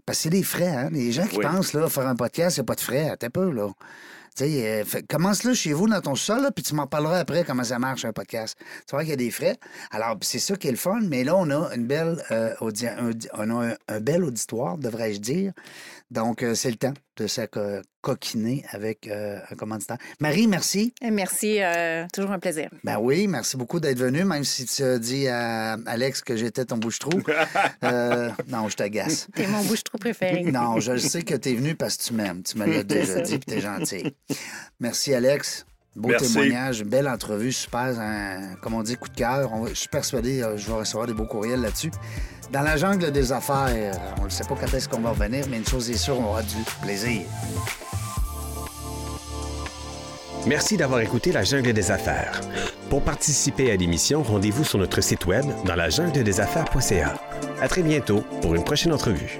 parce que c'est des frais, hein? Les gens qui Oui. pensent, là, faire un podcast, c'est pas de frais, attends un peu, là. Tu sais, euh, fait- commence-le chez vous dans ton sol, là, puis tu m'en parleras après comment ça marche un podcast. Tu vois qu'il y a des frais. Alors, c'est ça qui est le fun, mais là, on a une belle euh, audi- un, on a un, un bel auditoire, devrais-je dire. Donc, euh, c'est le temps de se co- coquiner avec euh, un commanditaire. Marie, merci. Merci, euh, toujours un plaisir. Ben oui, merci beaucoup d'être venu, même si tu as dit à Alex que j'étais ton bouche-trou. Euh, non, je t'agace. T'es mon bouche-trou préféré. Non, je le sais que tu es venu parce que tu m'aimes. Tu me l'as déjà dit, puis tu es gentil. Merci, Alex. Beau Merci. témoignage, belle entrevue, super, un- comme on dit, coup de cœur. Je suis persuadé, euh, je vais recevoir des beaux courriels là-dessus. Dans la jungle des affaires, on ne sait pas quand est-ce qu'on va revenir, mais une chose est sûre, on aura du plaisir. Merci d'avoir écouté La Jungle des Affaires. Pour participer à l'émission, rendez-vous sur notre site web dans la jungle des affaires.ca. À très bientôt pour une prochaine entrevue.